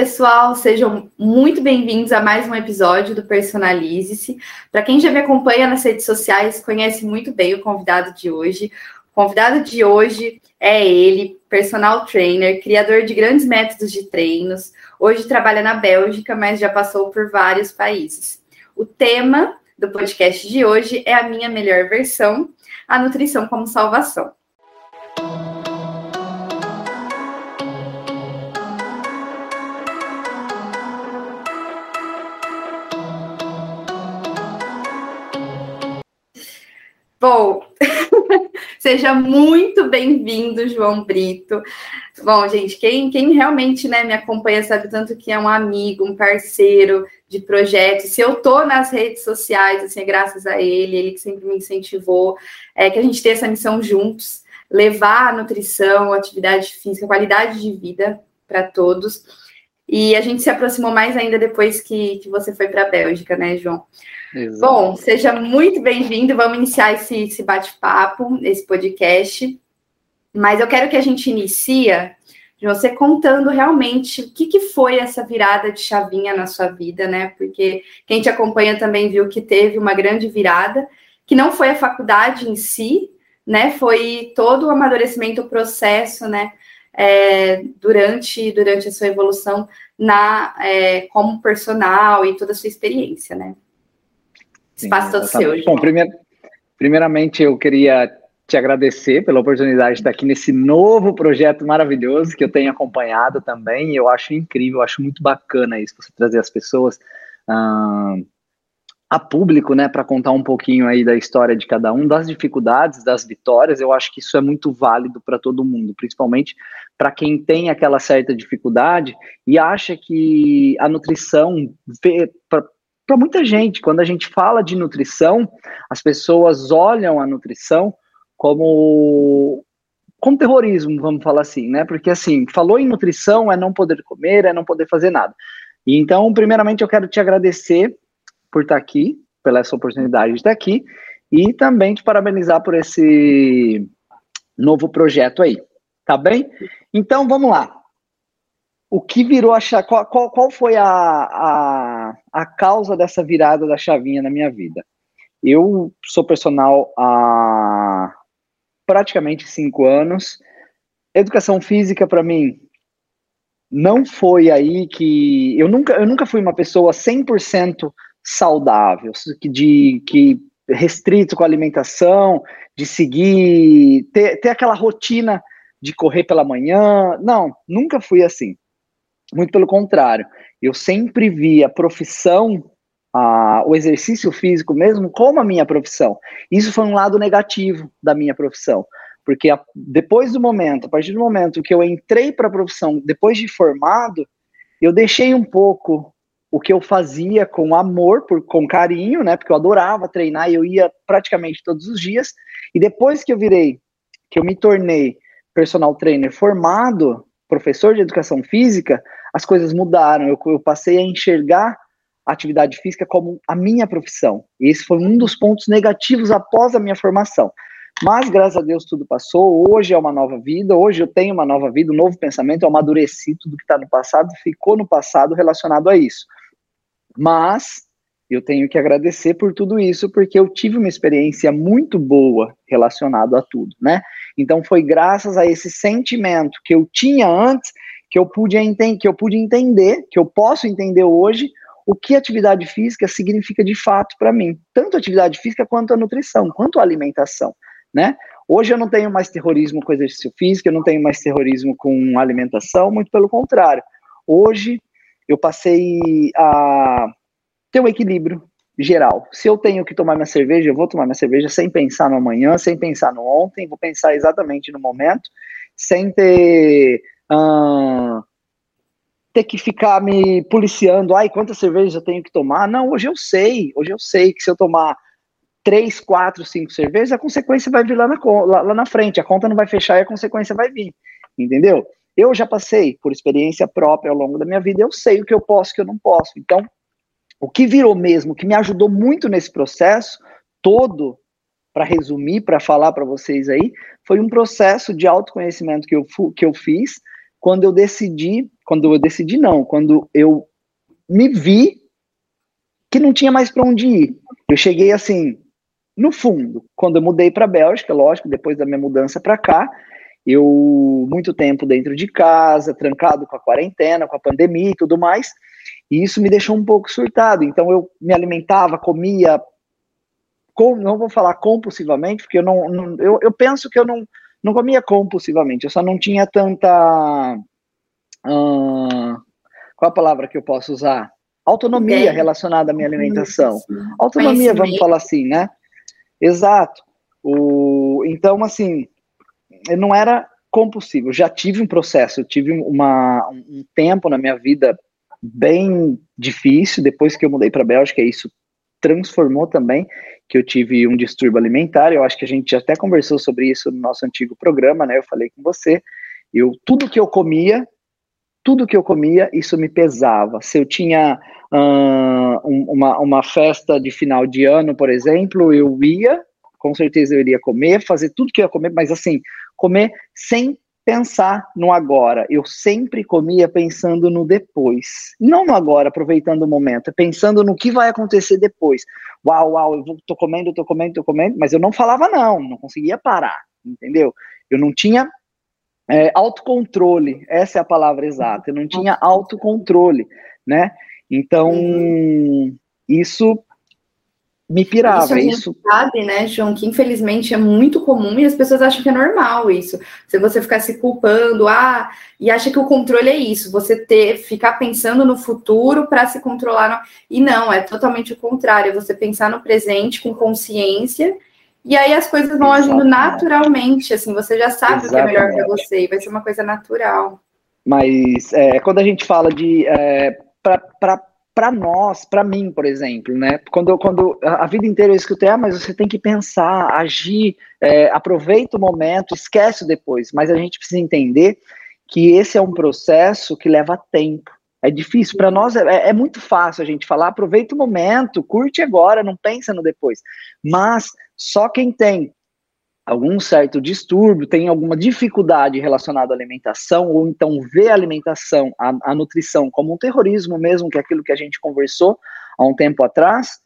pessoal, sejam muito bem-vindos a mais um episódio do Personalize-se. Para quem já me acompanha nas redes sociais, conhece muito bem o convidado de hoje. O convidado de hoje é ele, personal trainer, criador de grandes métodos de treinos. Hoje trabalha na Bélgica, mas já passou por vários países. O tema do podcast de hoje é a minha melhor versão, a nutrição como salvação. Bom, seja muito bem-vindo, João Brito. Bom, gente, quem, quem realmente né, me acompanha sabe tanto que é um amigo, um parceiro de projetos. Se eu tô nas redes sociais, assim, é graças a ele, ele que sempre me incentivou, é que a gente tem essa missão juntos, levar a nutrição, atividade física, qualidade de vida para todos. E a gente se aproximou mais ainda depois que, que você foi para a Bélgica, né, João? Exato. Bom, seja muito bem-vindo. Vamos iniciar esse, esse bate-papo, esse podcast. Mas eu quero que a gente inicie de você contando realmente o que, que foi essa virada de chavinha na sua vida, né? Porque quem te acompanha também viu que teve uma grande virada, que não foi a faculdade em si, né? Foi todo o amadurecimento, o processo, né? É, durante, durante a sua evolução na é, como personal e toda a sua experiência, né? Espaço todo seu. Bom, primeir, primeiramente eu queria te agradecer pela oportunidade de estar aqui nesse novo projeto maravilhoso que eu tenho acompanhado também. Eu acho incrível, eu acho muito bacana isso, você trazer as pessoas uh, a público, né, para contar um pouquinho aí da história de cada um, das dificuldades, das vitórias. Eu acho que isso é muito válido para todo mundo, principalmente para quem tem aquela certa dificuldade e acha que a nutrição para muita gente, quando a gente fala de nutrição, as pessoas olham a nutrição como como terrorismo, vamos falar assim, né? Porque assim, falou em nutrição é não poder comer, é não poder fazer nada. E então, primeiramente, eu quero te agradecer por estar aqui, pela essa oportunidade de estar aqui, e também te parabenizar por esse novo projeto aí, tá bem? Então, vamos lá o que virou a chave, qual, qual, qual foi a, a, a causa dessa virada da chavinha na minha vida? Eu sou personal há praticamente cinco anos. Educação física, para mim, não foi aí que. Eu nunca, eu nunca fui uma pessoa 100% saudável, de, que restrito com a alimentação, de seguir, ter, ter aquela rotina de correr pela manhã. Não, nunca fui assim. Muito pelo contrário, eu sempre vi a profissão, a, o exercício físico mesmo, como a minha profissão. Isso foi um lado negativo da minha profissão, porque a, depois do momento, a partir do momento que eu entrei para a profissão, depois de formado, eu deixei um pouco o que eu fazia com amor, por, com carinho, né? Porque eu adorava treinar e eu ia praticamente todos os dias. E depois que eu virei, que eu me tornei personal trainer formado, professor de educação física, as coisas mudaram. Eu, eu passei a enxergar a atividade física como a minha profissão. E esse foi um dos pontos negativos após a minha formação. Mas, graças a Deus, tudo passou. Hoje é uma nova vida. Hoje eu tenho uma nova vida, um novo pensamento. Eu amadureci tudo que está no passado, ficou no passado relacionado a isso. Mas eu tenho que agradecer por tudo isso, porque eu tive uma experiência muito boa relacionado a tudo, né? Então foi graças a esse sentimento que eu tinha antes que eu pude entender, que eu pude entender, que eu posso entender hoje o que atividade física significa de fato para mim, tanto atividade física quanto a nutrição, quanto a alimentação, né? Hoje eu não tenho mais terrorismo com exercício físico, eu não tenho mais terrorismo com alimentação, muito pelo contrário. Hoje eu passei a ter um equilíbrio geral. Se eu tenho que tomar minha cerveja, eu vou tomar minha cerveja sem pensar no amanhã, sem pensar no ontem, vou pensar exatamente no momento, sem ter ter que ficar me policiando, ai, quantas cervejas eu tenho que tomar. Não, hoje eu sei, hoje eu sei que se eu tomar três, quatro, cinco cervejas, a consequência vai vir lá na, lá, lá na frente, a conta não vai fechar e a consequência vai vir, entendeu? Eu já passei por experiência própria ao longo da minha vida, eu sei o que eu posso e o que eu não posso. Então, o que virou mesmo, que me ajudou muito nesse processo todo, para resumir, para falar para vocês aí, foi um processo de autoconhecimento que eu, que eu fiz, quando eu decidi, quando eu decidi não, quando eu me vi que não tinha mais para onde ir. Eu cheguei assim, no fundo, quando eu mudei para Bélgica, lógico, depois da minha mudança para cá, eu muito tempo dentro de casa, trancado com a quarentena, com a pandemia e tudo mais, e isso me deixou um pouco surtado. Então eu me alimentava, comia, com, não vou falar compulsivamente, porque eu não, não eu, eu penso que eu não não comia compulsivamente, eu só não tinha tanta uh, qual a palavra que eu posso usar? Autonomia relacionada à minha alimentação. Autonomia, vamos falar assim, né? Exato. O, então, assim, não era compulsivo. Já tive um processo, eu tive uma, um tempo na minha vida bem difícil depois que eu mudei para a Bélgica. Isso transformou também que eu tive um distúrbio alimentar. Eu acho que a gente até conversou sobre isso no nosso antigo programa, né? Eu falei com você. Eu tudo que eu comia, tudo que eu comia, isso me pesava. Se eu tinha uh, uma, uma festa de final de ano, por exemplo, eu ia, com certeza eu iria comer, fazer tudo que eu ia comer, mas assim, comer sem pensar no agora. Eu sempre comia pensando no depois. Não no agora, aproveitando o momento, pensando no que vai acontecer depois. Uau, uau, eu tô comendo, tô comendo, tô comendo, mas eu não falava não, não conseguia parar, entendeu? Eu não tinha é, autocontrole, essa é a palavra exata, eu não tinha autocontrole, né? Então, isso me pirava. Isso a gente isso... sabe, né, João, que infelizmente é muito comum e as pessoas acham que é normal isso. Se você ficar se culpando, ah, e acha que o controle é isso, você ter, ficar pensando no futuro para se controlar. No... E não, é totalmente o contrário, é você pensar no presente com consciência. E aí as coisas vão Exatamente. agindo naturalmente, assim, você já sabe Exatamente. o que é melhor para você, e vai ser uma coisa natural. Mas é, quando a gente fala de é, para para nós, para mim, por exemplo, né? Quando, quando a vida inteira eu escutei, ah, mas você tem que pensar, agir, é, aproveita o momento, esquece o depois. Mas a gente precisa entender que esse é um processo que leva tempo. É difícil. Para nós é, é, muito fácil a gente falar, aproveita o momento, curte agora, não pensa no depois. Mas só quem tem algum certo distúrbio, tem alguma dificuldade relacionada à alimentação, ou então vê a alimentação, a, a, nutrição como um terrorismo mesmo, que é aquilo que a gente conversou há um tempo atrás,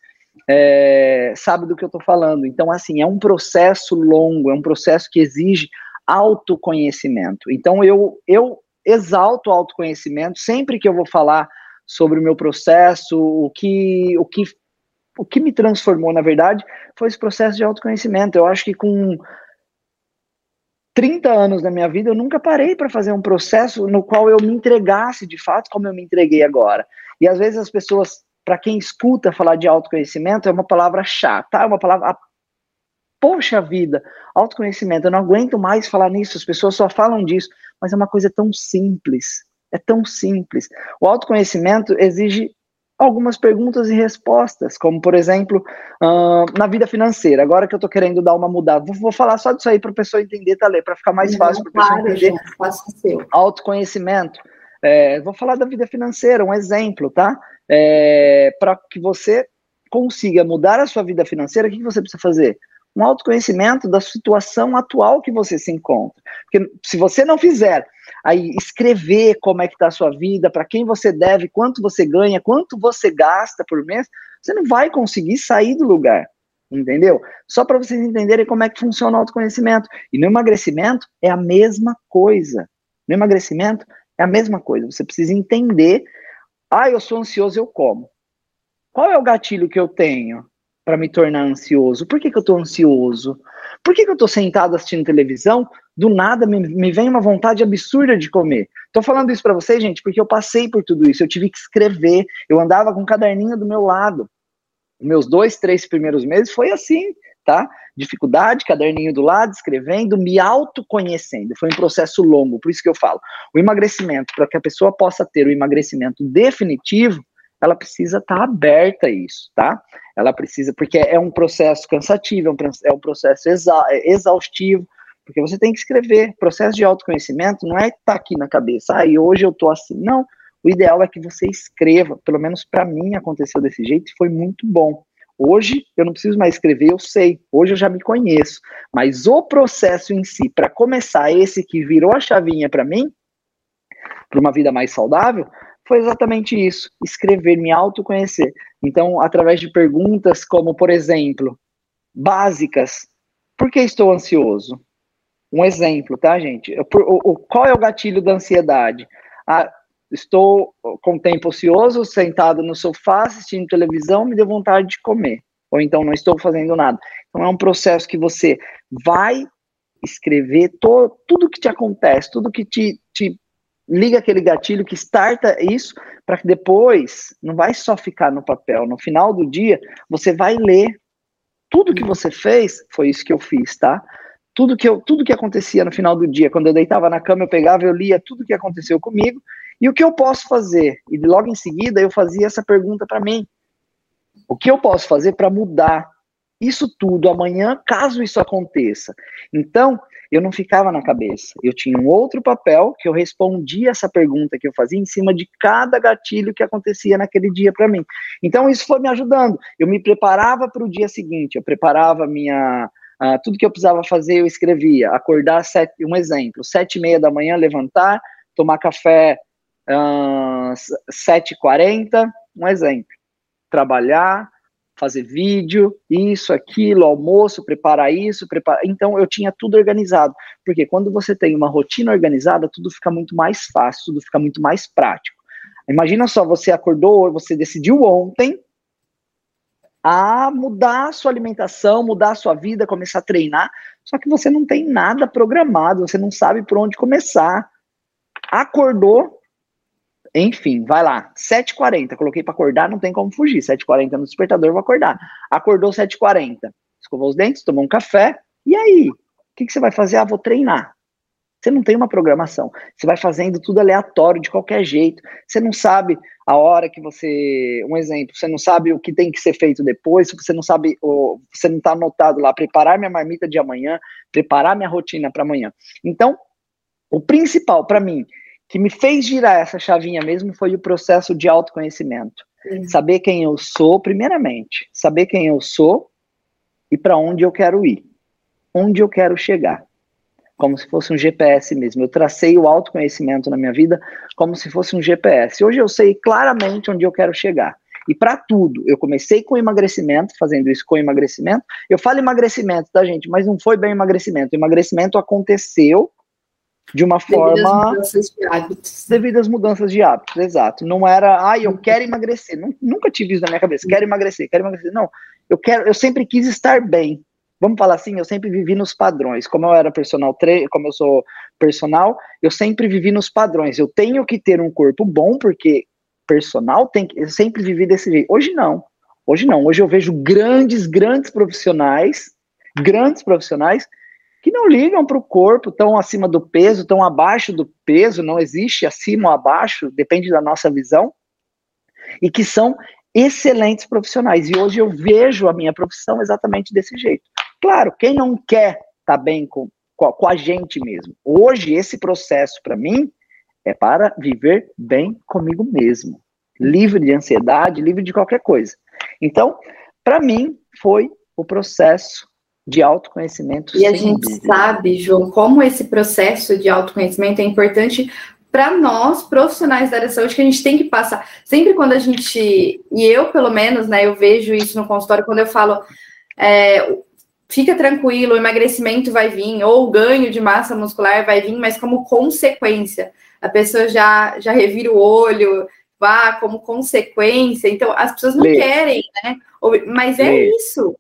é, sabe do que eu estou falando. Então, assim, é um processo longo, é um processo que exige autoconhecimento. Então, eu, eu exalto o autoconhecimento sempre que eu vou falar sobre o meu processo, o que, o que o que me transformou, na verdade, foi esse processo de autoconhecimento. Eu acho que com 30 anos da minha vida, eu nunca parei para fazer um processo no qual eu me entregasse de fato como eu me entreguei agora. E às vezes as pessoas, para quem escuta falar de autoconhecimento, é uma palavra chata, é uma palavra. Ah, poxa vida, autoconhecimento, eu não aguento mais falar nisso, as pessoas só falam disso, mas é uma coisa tão simples. É tão simples. O autoconhecimento exige algumas perguntas e respostas, como por exemplo, uh, na vida financeira. Agora que eu estou querendo dar uma mudada, vou, vou falar só disso aí para a pessoa entender, tá, para ficar mais fácil para a pessoa entender. Gente, autoconhecimento. É, vou falar da vida financeira, um exemplo, tá? É, para que você consiga mudar a sua vida financeira, o que você precisa fazer? Um autoconhecimento da situação atual que você se encontra. Porque se você não fizer aí escrever como é que está a sua vida, para quem você deve, quanto você ganha, quanto você gasta por mês, você não vai conseguir sair do lugar, entendeu? Só para vocês entenderem como é que funciona o autoconhecimento. E no emagrecimento é a mesma coisa. No emagrecimento é a mesma coisa. Você precisa entender, ah, eu sou ansioso, eu como. Qual é o gatilho que eu tenho para me tornar ansioso? Por que, que eu estou ansioso? Por que, que eu estou sentado assistindo televisão? Do nada me, me vem uma vontade absurda de comer. Estou falando isso para vocês, gente, porque eu passei por tudo isso. Eu tive que escrever. Eu andava com um caderninho do meu lado. Meus dois, três primeiros meses foi assim, tá? Dificuldade, caderninho do lado, escrevendo, me autoconhecendo. Foi um processo longo, por isso que eu falo. O emagrecimento, para que a pessoa possa ter o emagrecimento definitivo, ela precisa estar tá aberta a isso, tá? Ela precisa, porque é um processo cansativo, é um, é um processo exa, é exaustivo, porque você tem que escrever. Processo de autoconhecimento não é estar tá aqui na cabeça, ah, e hoje eu tô assim. Não, o ideal é que você escreva, pelo menos para mim aconteceu desse jeito e foi muito bom. Hoje eu não preciso mais escrever, eu sei. Hoje eu já me conheço. Mas o processo em si, para começar, esse que virou a chavinha para mim, para uma vida mais saudável, foi exatamente isso: escrever, me autoconhecer. Então, através de perguntas como, por exemplo, básicas: por que estou ansioso? Um exemplo, tá, gente? O, o, qual é o gatilho da ansiedade? Ah, estou com tempo ocioso, sentado no sofá, assistindo televisão, me deu vontade de comer. Ou então não estou fazendo nada. Então é um processo que você vai escrever to, tudo que te acontece, tudo que te, te liga aquele gatilho, que starta isso, para que depois não vai só ficar no papel. No final do dia, você vai ler tudo que você fez, foi isso que eu fiz, tá? tudo que eu, tudo que acontecia no final do dia, quando eu deitava na cama, eu pegava, eu lia tudo que aconteceu comigo e o que eu posso fazer. E logo em seguida eu fazia essa pergunta para mim: o que eu posso fazer para mudar isso tudo amanhã, caso isso aconteça? Então eu não ficava na cabeça. Eu tinha um outro papel que eu respondia essa pergunta que eu fazia em cima de cada gatilho que acontecia naquele dia para mim. Então isso foi me ajudando. Eu me preparava para o dia seguinte. Eu preparava minha Uh, tudo que eu precisava fazer, eu escrevia. Acordar, sete, um exemplo, sete e meia da manhã, levantar, tomar café uh, e quarenta, um exemplo. Trabalhar, fazer vídeo, isso, aquilo, almoço, preparar isso, preparar. Então eu tinha tudo organizado, porque quando você tem uma rotina organizada, tudo fica muito mais fácil, tudo fica muito mais prático. Imagina só, você acordou, você decidiu ontem a mudar a sua alimentação, mudar a sua vida, começar a treinar, só que você não tem nada programado, você não sabe por onde começar. Acordou, enfim, vai lá, 7h40, coloquei para acordar, não tem como fugir, 7h40 no despertador, vou acordar. Acordou 7h40, escovou os dentes, tomou um café, e aí? O que, que você vai fazer? Ah, vou treinar. Você não tem uma programação. Você vai fazendo tudo aleatório, de qualquer jeito. Você não sabe a hora que você. Um exemplo, você não sabe o que tem que ser feito depois, você não sabe, ou, você não está anotado lá, preparar minha marmita de amanhã, preparar minha rotina para amanhã. Então, o principal para mim, que me fez girar essa chavinha mesmo, foi o processo de autoconhecimento. Sim. Saber quem eu sou, primeiramente. Saber quem eu sou e para onde eu quero ir. Onde eu quero chegar como se fosse um GPS mesmo. Eu tracei o autoconhecimento na minha vida como se fosse um GPS. Hoje eu sei claramente onde eu quero chegar. E para tudo, eu comecei com emagrecimento, fazendo isso com emagrecimento. Eu falo emagrecimento, tá, gente? Mas não foi bem emagrecimento. O emagrecimento aconteceu de uma devido forma. mudanças de hábitos. Devido às mudanças de hábitos, exato. Não era, ah, eu quero emagrecer. Nunca tive isso na minha cabeça. Quero emagrecer, quero emagrecer. Não. Eu quero, eu sempre quis estar bem vamos falar assim, eu sempre vivi nos padrões. Como eu era personal trainer, como eu sou personal, eu sempre vivi nos padrões. Eu tenho que ter um corpo bom, porque personal tem que, eu sempre vivi desse jeito. Hoje não. Hoje não. Hoje eu vejo grandes, grandes profissionais, grandes profissionais que não ligam para o corpo, estão acima do peso, estão abaixo do peso, não existe acima ou abaixo, depende da nossa visão, e que são excelentes profissionais. E hoje eu vejo a minha profissão exatamente desse jeito. Claro, quem não quer estar tá bem com, com a gente mesmo? Hoje, esse processo, para mim, é para viver bem comigo mesmo. Livre de ansiedade, livre de qualquer coisa. Então, para mim, foi o processo de autoconhecimento. E a gente dúvida. sabe, João, como esse processo de autoconhecimento é importante para nós, profissionais da área de saúde, que a gente tem que passar. Sempre quando a gente, e eu pelo menos, né, eu vejo isso no consultório, quando eu falo, é, fica tranquilo, o emagrecimento vai vir, ou o ganho de massa muscular vai vir, mas como consequência. A pessoa já, já revira o olho, vá como consequência. Então, as pessoas não Lê. querem, né? Mas é Lê. isso.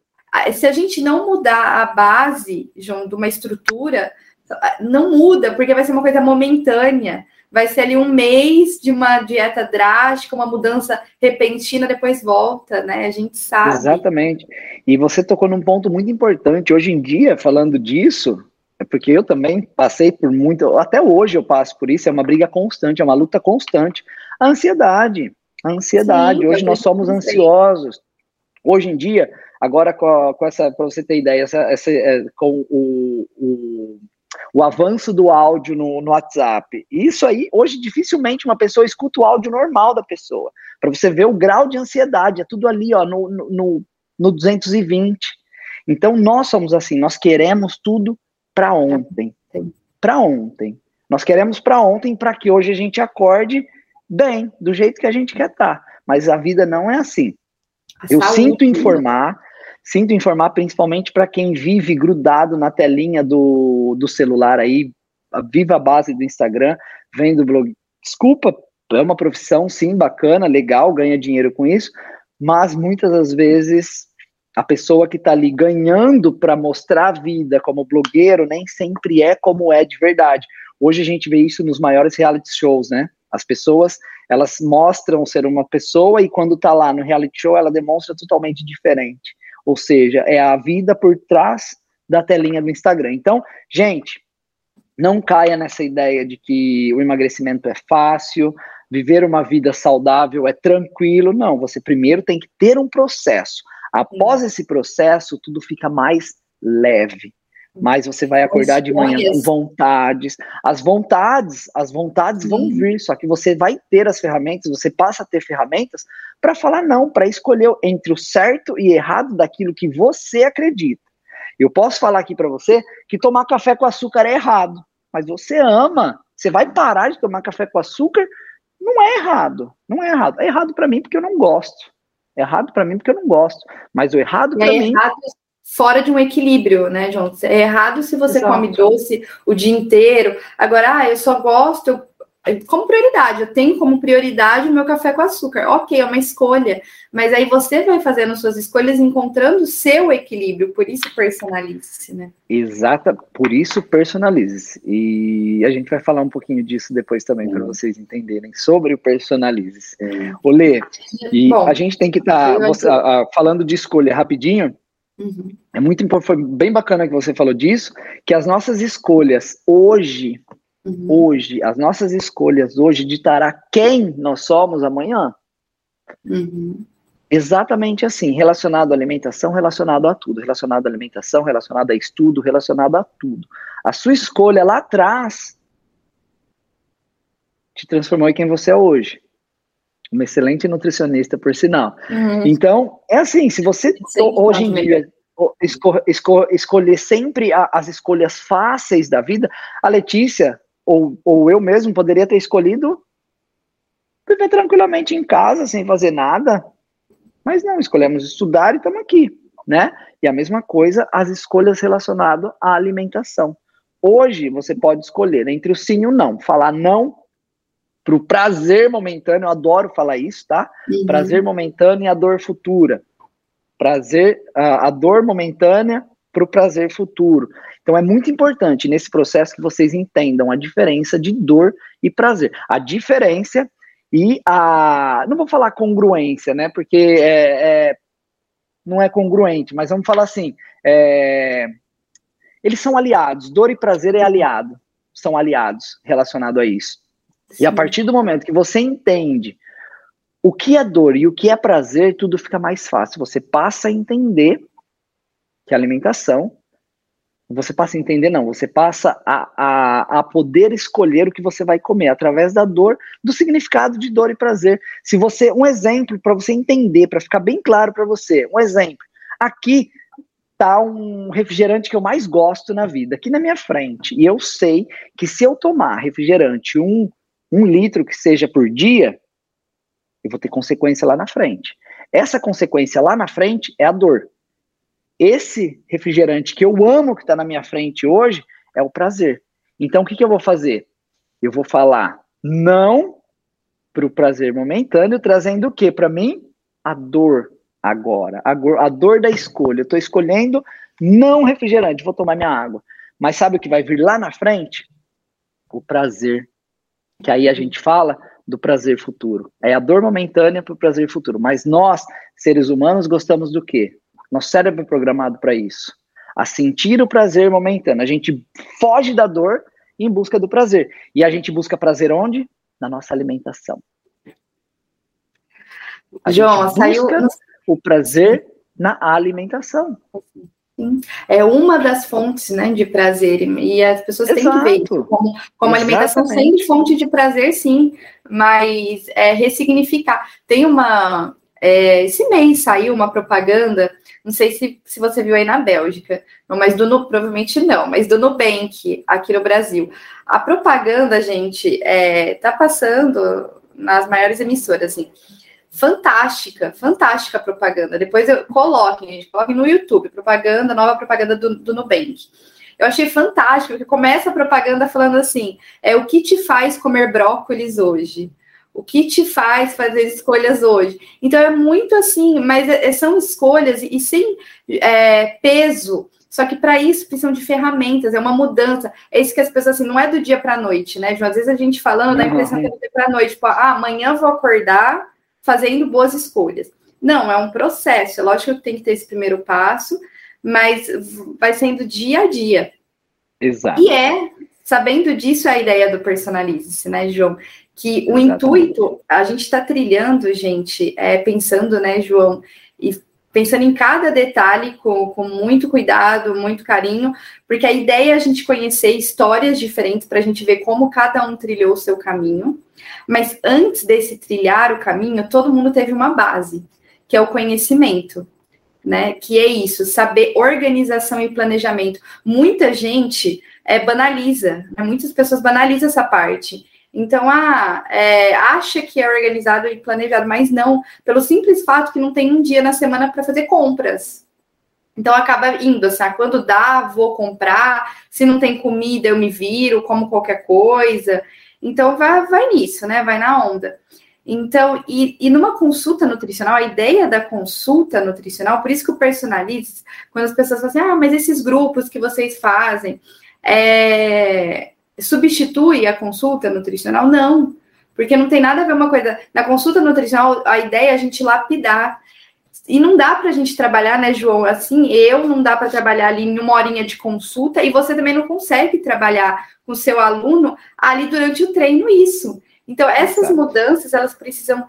Se a gente não mudar a base, João, de uma estrutura, não muda, porque vai ser uma coisa momentânea vai ser ali um mês de uma dieta drástica, uma mudança repentina, depois volta, né? A gente sabe. Exatamente. E você tocou num ponto muito importante. Hoje em dia, falando disso, é porque eu também passei por muito, até hoje eu passo por isso, é uma briga constante, é uma luta constante. A ansiedade, a ansiedade. Sim, hoje nós somos ansiosos. Hoje em dia, agora com, com essa, para você ter ideia, essa, essa, é, com o, o o avanço do áudio no, no WhatsApp. Isso aí, hoje, dificilmente uma pessoa escuta o áudio normal da pessoa. Para você ver o grau de ansiedade, é tudo ali, ó, no, no, no 220. Então, nós somos assim, nós queremos tudo para ontem. Para ontem. Nós queremos para ontem, para que hoje a gente acorde bem, do jeito que a gente quer estar. Tá. Mas a vida não é assim. A Eu saúde. sinto informar, sinto informar principalmente para quem vive grudado na telinha do, do celular aí, viva a base do Instagram, vendo blog. Desculpa, é uma profissão, sim, bacana, legal, ganha dinheiro com isso, mas muitas das vezes a pessoa que está ali ganhando para mostrar a vida como blogueiro nem sempre é como é de verdade. Hoje a gente vê isso nos maiores reality shows, né? As pessoas, elas mostram ser uma pessoa e quando tá lá no reality show, ela demonstra totalmente diferente. Ou seja, é a vida por trás da telinha do Instagram. Então, gente, não caia nessa ideia de que o emagrecimento é fácil, viver uma vida saudável é tranquilo. Não, você primeiro tem que ter um processo. Após esse processo, tudo fica mais leve. Mas você vai acordar de manhã com vontades. As vontades, as vontades vão vir, só que você vai ter as ferramentas, você passa a ter ferramentas para falar não, para escolher entre o certo e errado daquilo que você acredita. Eu posso falar aqui para você que tomar café com açúcar é errado, mas você ama. Você vai parar de tomar café com açúcar? Não é errado. Não é errado. É errado para mim porque eu não gosto. É errado para mim porque eu não gosto. Mas o errado para é mim. Errado fora de um equilíbrio, né, João? É errado se você Exato. come doce o dia inteiro. Agora, ah, eu só gosto, eu como prioridade, eu tenho como prioridade o meu café com açúcar. Ok, é uma escolha, mas aí você vai fazendo suas escolhas encontrando o seu equilíbrio, por isso personalize-se, né? Exata, por isso personalize-se. E a gente vai falar um pouquinho disso depois também, para vocês entenderem sobre o personalize-se. Olê, e Bom, a gente tem que estar tá, falando de escolha rapidinho. Uhum. É muito importante, foi bem bacana que você falou disso, que as nossas escolhas hoje Uhum. Hoje, as nossas escolhas hoje ditará quem nós somos amanhã. Uhum. Exatamente assim, relacionado à alimentação, relacionado a tudo, relacionado à alimentação, relacionado a estudo, relacionado a tudo. A sua escolha lá atrás te transformou em quem você é hoje. Uma excelente nutricionista, por sinal. Uhum. Então, é assim, se você Sim, hoje em dia esco, esco, escolher sempre a, as escolhas fáceis da vida, a Letícia, ou, ou eu mesmo poderia ter escolhido viver tranquilamente em casa, sem fazer nada. Mas não, escolhemos estudar e estamos aqui, né? E a mesma coisa, as escolhas relacionadas à alimentação. Hoje você pode escolher entre o sim e o não. Falar não para o prazer momentâneo, eu adoro falar isso, tá? Uhum. Prazer momentâneo e a dor futura. Prazer, a, a dor momentânea para o prazer futuro. Então é muito importante nesse processo que vocês entendam a diferença de dor e prazer. A diferença e a. Não vou falar congruência, né? Porque é, é não é congruente, mas vamos falar assim. É, eles são aliados, dor e prazer é aliado, são aliados relacionado a isso. Sim. E a partir do momento que você entende o que é dor e o que é prazer, tudo fica mais fácil. Você passa a entender que a alimentação, você passa a entender, não, você passa a, a, a poder escolher o que você vai comer através da dor, do significado de dor e prazer. Se você, um exemplo para você entender, para ficar bem claro para você, um exemplo. Aqui tá um refrigerante que eu mais gosto na vida, aqui na minha frente, e eu sei que se eu tomar refrigerante um, um litro que seja por dia, eu vou ter consequência lá na frente. Essa consequência lá na frente é a dor. Esse refrigerante que eu amo que está na minha frente hoje é o prazer. Então, o que, que eu vou fazer? Eu vou falar não para o prazer momentâneo, trazendo o que para mim? A dor agora, a, a dor da escolha. Eu estou escolhendo não refrigerante, vou tomar minha água. Mas sabe o que vai vir lá na frente? O prazer. Que aí a gente fala do prazer futuro. É a dor momentânea para o prazer futuro. Mas nós, seres humanos, gostamos do quê? Nosso cérebro é programado para isso. A sentir o prazer momentâneo. A gente foge da dor em busca do prazer. E a gente busca prazer onde? Na nossa alimentação. A João, saiu o prazer na alimentação. Sim. É uma das fontes né, de prazer, e as pessoas Exato. têm que ver como, como alimentação sempre fonte de prazer, sim, mas é ressignificar. Tem uma, É, esse mês saiu uma propaganda, não sei se, se você viu aí na Bélgica, não, mas do provavelmente não, mas do Nubank aqui no Brasil. A propaganda, gente, é, tá passando nas maiores emissoras, assim. Fantástica, fantástica propaganda. Depois eu coloquem, gente, coloquem no YouTube, propaganda, nova propaganda do, do Nubank. Eu achei fantástico, porque começa a propaganda falando assim: é o que te faz comer brócolis hoje? O que te faz fazer escolhas hoje? Então é muito assim, mas é, são escolhas e, sem é, peso. Só que para isso precisam de ferramentas, é uma mudança. É isso que as pessoas assim, não é do dia para a noite, né? Às vezes a gente falando dá a impressão que é do dia para a noite, tipo, ah, amanhã vou acordar fazendo boas escolhas. Não, é um processo. É lógico que tem que ter esse primeiro passo, mas vai sendo dia a dia. Exato. E é, sabendo disso, é a ideia do personalize-se, né, João? que o intuito, a gente está trilhando, gente, é, pensando, né, João, e pensando em cada detalhe com, com muito cuidado, muito carinho, porque a ideia é a gente conhecer histórias diferentes para a gente ver como cada um trilhou o seu caminho. Mas antes desse trilhar o caminho, todo mundo teve uma base, que é o conhecimento. Né, que é isso, saber organização e planejamento. Muita gente é, banaliza, né, muitas pessoas banalizam essa parte. Então, ah, é, acha que é organizado e planejado, mas não, pelo simples fato que não tem um dia na semana para fazer compras. Então acaba indo, assim, ah, quando dá, vou comprar, se não tem comida, eu me viro, como qualquer coisa. Então vai, vai nisso, né? Vai na onda. Então, e, e numa consulta nutricional, a ideia da consulta nutricional, por isso que o personalize, quando as pessoas falam assim, ah, mas esses grupos que vocês fazem, é, substitui a consulta nutricional? Não, porque não tem nada a ver uma coisa. Na consulta nutricional, a ideia é a gente lapidar. E não dá para a gente trabalhar, né, João? Assim, eu não dá para trabalhar ali em uma horinha de consulta e você também não consegue trabalhar com o seu aluno ali durante o treino isso. Então, essas mudanças, elas precisam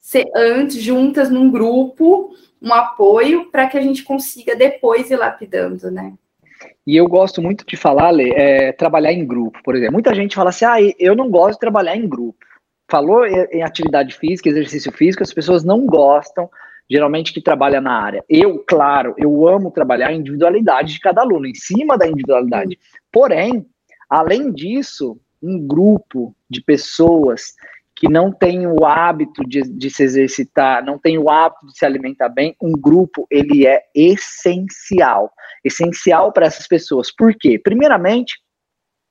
ser antes, juntas num grupo, um apoio, para que a gente consiga depois ir lapidando, né? E eu gosto muito de falar, Lê, é, trabalhar em grupo, por exemplo. Muita gente fala assim, ah, eu não gosto de trabalhar em grupo. Falou em atividade física, exercício físico, as pessoas não gostam, geralmente, que trabalha na área. Eu, claro, eu amo trabalhar a individualidade de cada aluno, em cima da individualidade. Porém, além disso, um grupo de pessoas que não tem o hábito de, de, se exercitar, não tem o hábito de se alimentar bem, um grupo ele é essencial, essencial para essas pessoas. Por quê? Primeiramente,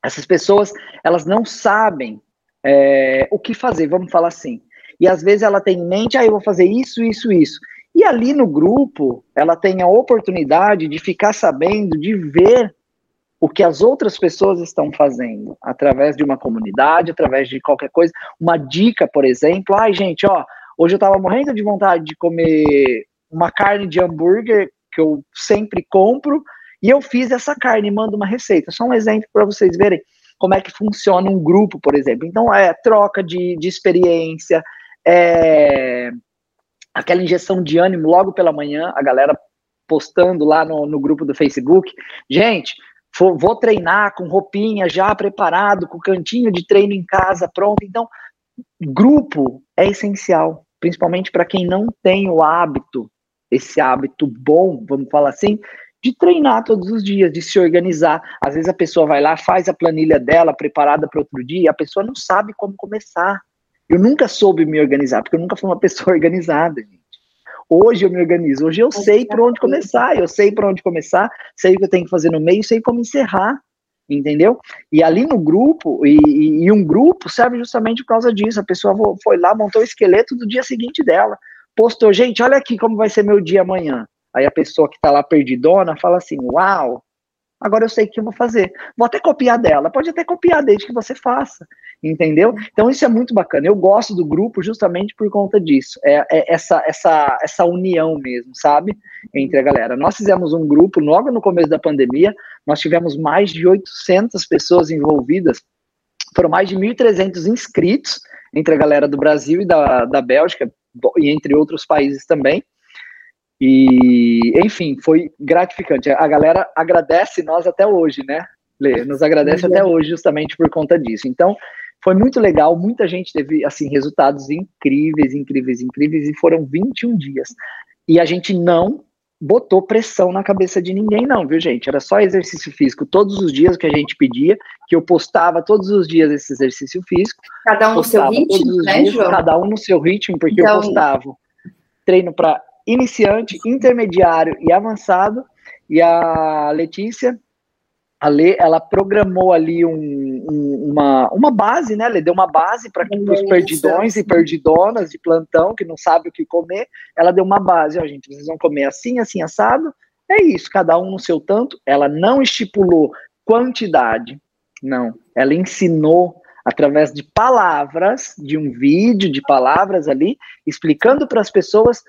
essas pessoas elas não sabem é, o que fazer, vamos falar assim. E às vezes ela tem em mente, ah, eu vou fazer isso, isso, isso. E ali no grupo, ela tem a oportunidade de ficar sabendo, de ver o que as outras pessoas estão fazendo, através de uma comunidade, através de qualquer coisa. Uma dica, por exemplo, ai, gente, ó, hoje eu tava morrendo de vontade de comer uma carne de hambúrguer que eu sempre compro, e eu fiz essa carne, mando uma receita. Só um exemplo para vocês verem como é que funciona um grupo, por exemplo. Então, é troca de, de experiência, é aquela injeção de ânimo logo pela manhã, a galera postando lá no, no grupo do Facebook. Gente, vou treinar com roupinha já preparado, com cantinho de treino em casa pronto. Então, grupo é essencial, principalmente para quem não tem o hábito, esse hábito bom, vamos falar assim, de treinar todos os dias, de se organizar. Às vezes a pessoa vai lá, faz a planilha dela preparada para outro dia, a pessoa não sabe como começar. Eu nunca soube me organizar, porque eu nunca fui uma pessoa organizada, gente. Hoje eu me organizo, hoje eu sei por onde começar, eu sei por onde começar, sei o que eu tenho que fazer no meio, sei como encerrar, entendeu? E ali no grupo, e, e, e um grupo serve justamente por causa disso. A pessoa foi lá, montou o esqueleto do dia seguinte dela, postou, gente, olha aqui como vai ser meu dia amanhã. Aí a pessoa que está lá perdidona fala assim: Uau, agora eu sei o que eu vou fazer. Vou até copiar dela, pode até copiar desde que você faça, entendeu? Então isso é muito bacana. Eu gosto do grupo justamente por conta disso. É, é essa, essa, essa união mesmo, sabe? Entre a galera. Nós fizemos um grupo logo no começo da pandemia, nós tivemos mais de 800 pessoas envolvidas, foram mais de 1.300 inscritos entre a galera do Brasil e da, da Bélgica, e entre outros países também. E, enfim, foi gratificante. A galera agradece nós até hoje, né, Lê? Nos agradece até hoje justamente por conta disso. Então, Foi muito legal, muita gente teve assim resultados incríveis, incríveis, incríveis e foram 21 dias. E a gente não botou pressão na cabeça de ninguém, não, viu, gente? Era só exercício físico todos os dias que a gente pedia, que eu postava todos os dias esse exercício físico. Cada um no seu ritmo, né, dias, João? Cada um no seu ritmo, porque então... eu postava treino para iniciante, intermediário e avançado. E a Letícia a Lê, ela programou ali um, um, uma, uma base, né? Ela deu uma base para os perdidões e perdidonas de plantão que não sabem o que comer. Ela deu uma base, ó, gente, vocês vão comer assim, assim, assado. É isso, cada um no seu tanto. Ela não estipulou quantidade, não. Ela ensinou através de palavras, de um vídeo, de palavras ali, explicando para as pessoas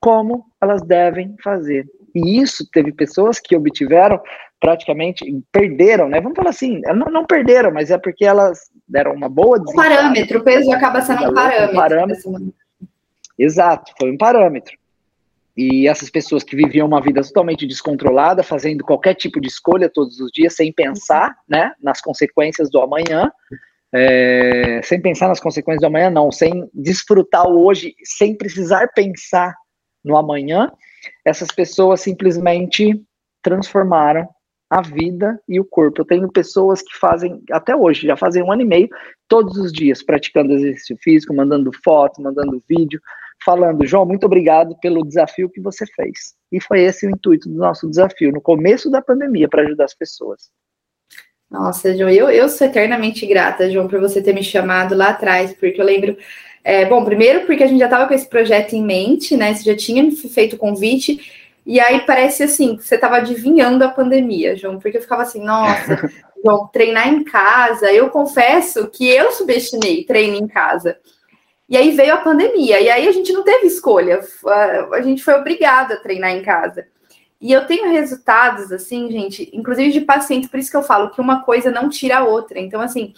como elas devem fazer. E isso teve pessoas que obtiveram praticamente perderam, né? Vamos falar assim, não, não perderam, mas é porque elas deram uma boa. Um parâmetro, o peso acaba sendo um parâmetro. Um parâmetro. Exato, foi um parâmetro. E essas pessoas que viviam uma vida totalmente descontrolada, fazendo qualquer tipo de escolha todos os dias, sem pensar, né, nas consequências do amanhã, é, sem pensar nas consequências do amanhã, não, sem desfrutar o hoje, sem precisar pensar no amanhã, essas pessoas simplesmente transformaram a vida e o corpo. Eu tenho pessoas que fazem, até hoje, já fazem um ano e meio, todos os dias, praticando exercício físico, mandando foto, mandando vídeo, falando, João, muito obrigado pelo desafio que você fez. E foi esse o intuito do nosso desafio, no começo da pandemia, para ajudar as pessoas. Nossa, João, eu, eu sou eternamente grata, João, por você ter me chamado lá atrás, porque eu lembro. É, bom, primeiro porque a gente já estava com esse projeto em mente, né? Você já tinha me feito o convite, e aí parece assim, que você estava adivinhando a pandemia, João, porque eu ficava assim, nossa, João, treinar em casa. Eu confesso que eu subestimei treino em casa. E aí veio a pandemia, e aí a gente não teve escolha, a gente foi obrigado a treinar em casa. E eu tenho resultados, assim, gente, inclusive de pacientes, por isso que eu falo que uma coisa não tira a outra. Então, assim,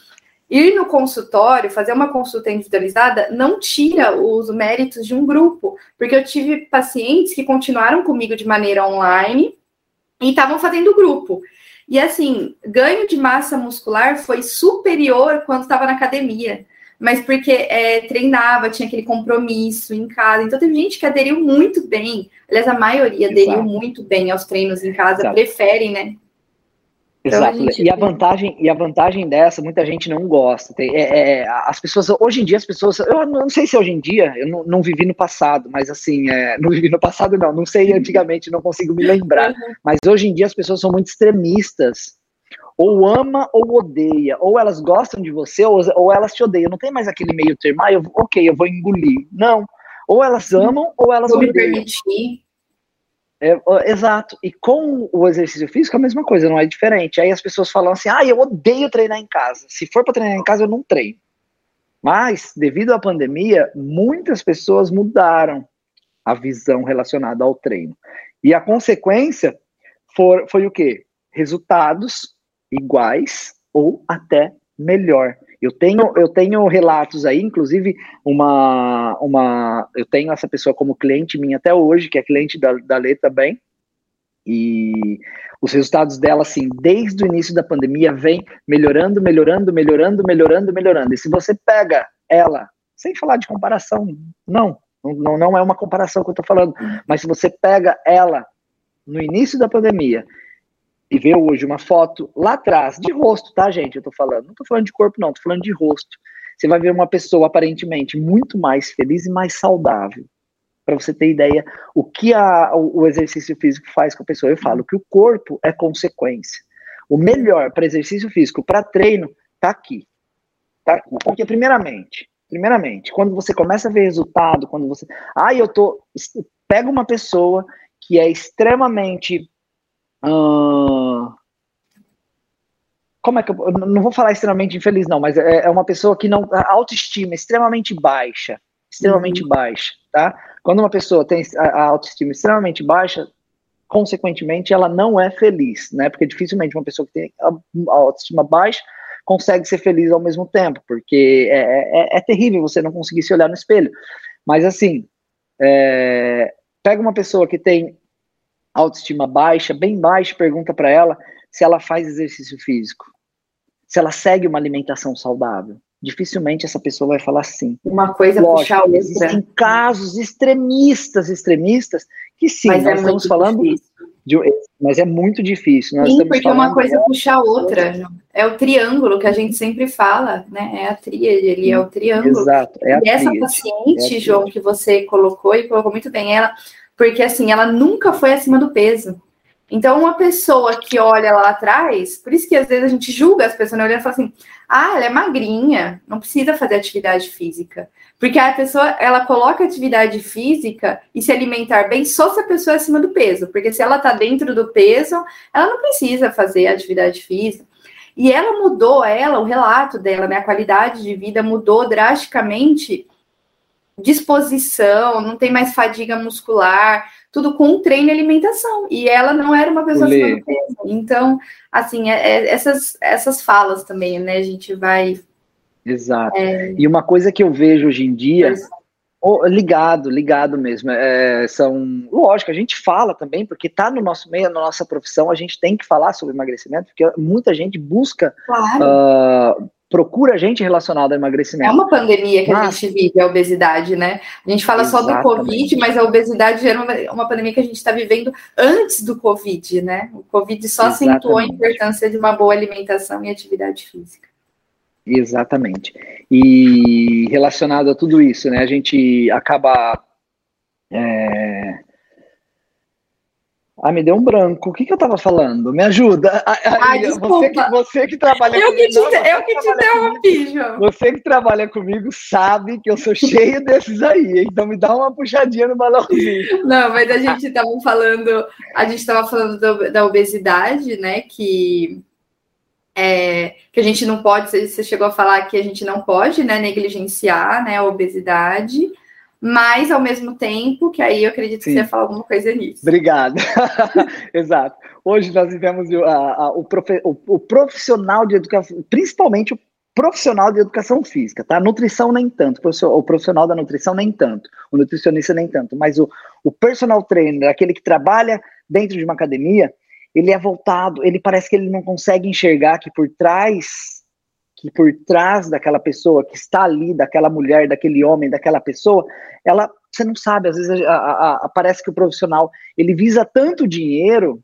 ir no consultório, fazer uma consulta individualizada, não tira os méritos de um grupo, porque eu tive pacientes que continuaram comigo de maneira online e estavam fazendo grupo. E assim, ganho de massa muscular foi superior quando estava na academia, mas porque é, treinava, tinha aquele compromisso em casa. Então, teve gente que aderiu muito bem. Aliás, a maioria aderiu muito bem aos treinos em casa, Exato. preferem, né? Então, Exato. A gente... E a vantagem e a vantagem dessa, muita gente não gosta. Tem, é, é, as pessoas hoje em dia as pessoas, eu não sei se hoje em dia, eu não, não vivi no passado, mas assim, é, não vivi no passado não, não sei antigamente, não consigo me lembrar. Uhum. Mas hoje em dia as pessoas são muito extremistas. Ou ama ou odeia, ou elas gostam de você ou, ou elas te odeiam. Não tem mais aquele meio termo, ah, eu, ok, eu vou engolir. Não. Ou elas amam ou elas vou odeiam. Me permitir é, exato. E com o exercício físico é a mesma coisa, não é diferente. Aí as pessoas falam assim: ah, eu odeio treinar em casa. Se for para treinar em casa, eu não treino. Mas, devido à pandemia, muitas pessoas mudaram a visão relacionada ao treino. E a consequência for, foi o quê? Resultados iguais ou até melhor. Eu tenho, eu tenho relatos aí, inclusive uma, uma, eu tenho essa pessoa como cliente minha até hoje, que é cliente da, da Lê também, e os resultados dela, assim, desde o início da pandemia, vem melhorando, melhorando, melhorando, melhorando, melhorando. E se você pega ela, sem falar de comparação, não, não, não é uma comparação que eu tô falando, mas se você pega ela no início da pandemia e vê hoje uma foto lá atrás, de rosto, tá, gente? Eu tô falando. Não tô falando de corpo, não, tô falando de rosto. Você vai ver uma pessoa aparentemente muito mais feliz e mais saudável. Para você ter ideia, o que a, o, exercício físico faz com a pessoa. Eu falo que o corpo é consequência. O melhor para exercício físico, para treino, tá aqui. Tá? Porque, primeiramente, primeiramente, quando você começa a ver resultado, quando você. Ah, eu tô. Pega uma pessoa que é extremamente como é que eu, eu, não vou falar extremamente infeliz não, mas é, é, uma pessoa que não a autoestima extremamente baixa, extremamente uhum. baixa, tá? Quando uma pessoa tem a, a, autoestima extremamente baixa, consequentemente ela não é feliz, né? Porque dificilmente uma pessoa que tem a, a autoestima baixa consegue ser feliz ao mesmo tempo, porque é, é, é, terrível você não conseguir se olhar no espelho. Mas assim, é, pega uma pessoa que tem autoestima baixa, bem baixa, pergunta para ela se ela faz exercício físico, se ela segue uma alimentação saudável. dificilmente essa pessoa vai falar sim. Uma coisa Lógico, puxar a outra. Existem casos extremistas, extremistas, que sim, Mas nós é estamos falando de, mas é muito difícil. Nós sim, porque uma coisa de... puxa a outra. É o triângulo que a gente sempre fala, né? É a tríade, ele é o triângulo. Exato. É e essa paciente, é João, que você colocou e colocou muito bem ela, porque assim, ela nunca foi acima do peso. Então, uma pessoa que olha lá atrás, por isso que às vezes a gente julga as pessoas, né? E fala assim, ah, ela é magrinha, não precisa fazer atividade física. Porque a pessoa, ela coloca atividade física e se alimentar bem só se a pessoa é acima do peso. Porque se ela está dentro do peso, ela não precisa fazer atividade física. E ela mudou, ela, o relato dela, né? A qualidade de vida mudou drasticamente disposição, não tem mais fadiga muscular, tudo com treino e alimentação. E ela não era uma pessoa acima do peso. Então, assim, é, é, essas, essas falas também, né? A gente vai. Exato. É... E uma coisa que eu vejo hoje em dia. Oh, ligado, ligado mesmo. É, são, lógico, a gente fala também, porque está no nosso meio, na nossa profissão, a gente tem que falar sobre emagrecimento, porque muita gente busca claro. uh, procura gente relacionada ao emagrecimento. É uma pandemia que mas... a gente vive, a obesidade, né? A gente fala Exatamente. só do Covid, mas a obesidade era uma, uma pandemia que a gente está vivendo antes do Covid, né? O Covid só Exatamente. acentuou a importância de uma boa alimentação e atividade física. Exatamente. E relacionado a tudo isso, né? A gente acaba é, ah, me deu um branco. O que, que eu estava falando? Me ajuda. Ah, desculpa. Você que, você que trabalha eu comigo. Que te, não, eu que te interrompi, João. Você que trabalha comigo sabe que eu sou cheio desses aí. Então me dá uma puxadinha no balãozinho. Não, mas a gente estava falando, a gente estava falando do, da obesidade, né? Que é, que a gente não pode, você chegou a falar que a gente não pode né, negligenciar né, a obesidade mas ao mesmo tempo, que aí eu acredito Sim. que você ia falar alguma coisa nisso. Obrigado. Exato. Hoje nós vivemos a, a, o, profe, o, o, profissional de educação, principalmente o profissional de educação física, tá? Nutrição nem tanto, o profissional da nutrição nem tanto, o nutricionista nem tanto, mas o, o personal trainer, aquele que trabalha dentro de uma academia, ele é voltado, ele parece que ele não consegue enxergar que por trás que por trás daquela pessoa que está ali, daquela mulher, daquele homem, daquela pessoa, ela, você não sabe, às vezes a, a, a, parece que o profissional, ele visa tanto dinheiro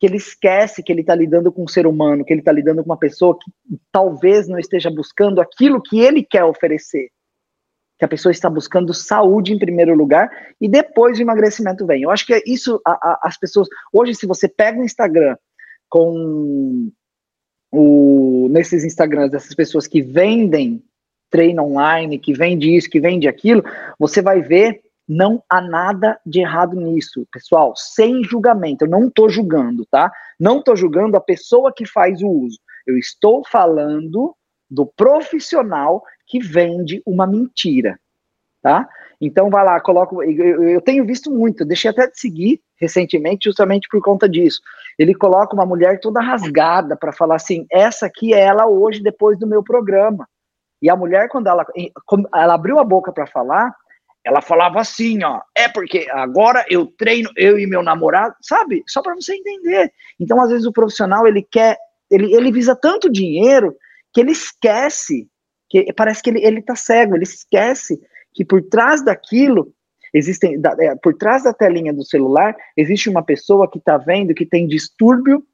que ele esquece que ele está lidando com um ser humano, que ele está lidando com uma pessoa que talvez não esteja buscando aquilo que ele quer oferecer. Que a pessoa está buscando saúde em primeiro lugar e depois o emagrecimento vem. Eu acho que é isso, as pessoas. Hoje, se você pega o Instagram com o, nesses Instagrams dessas pessoas que vendem treino online, que vende isso, que vende aquilo, você vai ver não há nada de errado nisso, pessoal, sem julgamento. Eu não estou julgando, tá? Não estou julgando a pessoa que faz o uso. Eu estou falando do profissional que vende uma mentira, tá? Então vai lá, coloca. Eu, eu tenho visto muito, deixei até de seguir recentemente, justamente por conta disso. Ele coloca uma mulher toda rasgada para falar assim: essa aqui é ela hoje, depois do meu programa. E a mulher, quando ela, ela abriu a boca para falar, ela falava assim: ó, é porque agora eu treino, eu e meu namorado, sabe? Só para você entender. Então, às vezes, o profissional ele quer, ele, ele visa tanto dinheiro que ele esquece, que parece que ele, ele tá cego, ele esquece que por trás daquilo existem é, por trás da telinha do celular existe uma pessoa que está vendo que tem distúrbio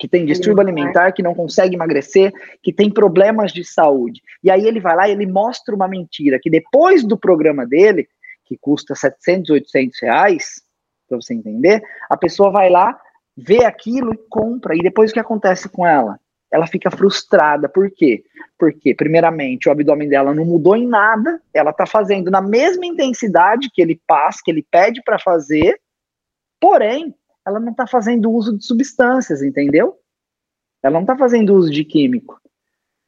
que tem distúrbio alimentar, que não consegue emagrecer, que tem problemas de saúde. E aí ele vai lá e ele mostra uma mentira, que depois do programa dele, que custa 700, 800 reais, para você entender, a pessoa vai lá, vê aquilo e compra. E depois o que acontece com ela? Ela fica frustrada. Por quê? Porque, primeiramente, o abdômen dela não mudou em nada, ela está fazendo na mesma intensidade que ele passa, que ele pede para fazer, porém, ela não está fazendo uso de substâncias, entendeu? Ela não está fazendo uso de químico.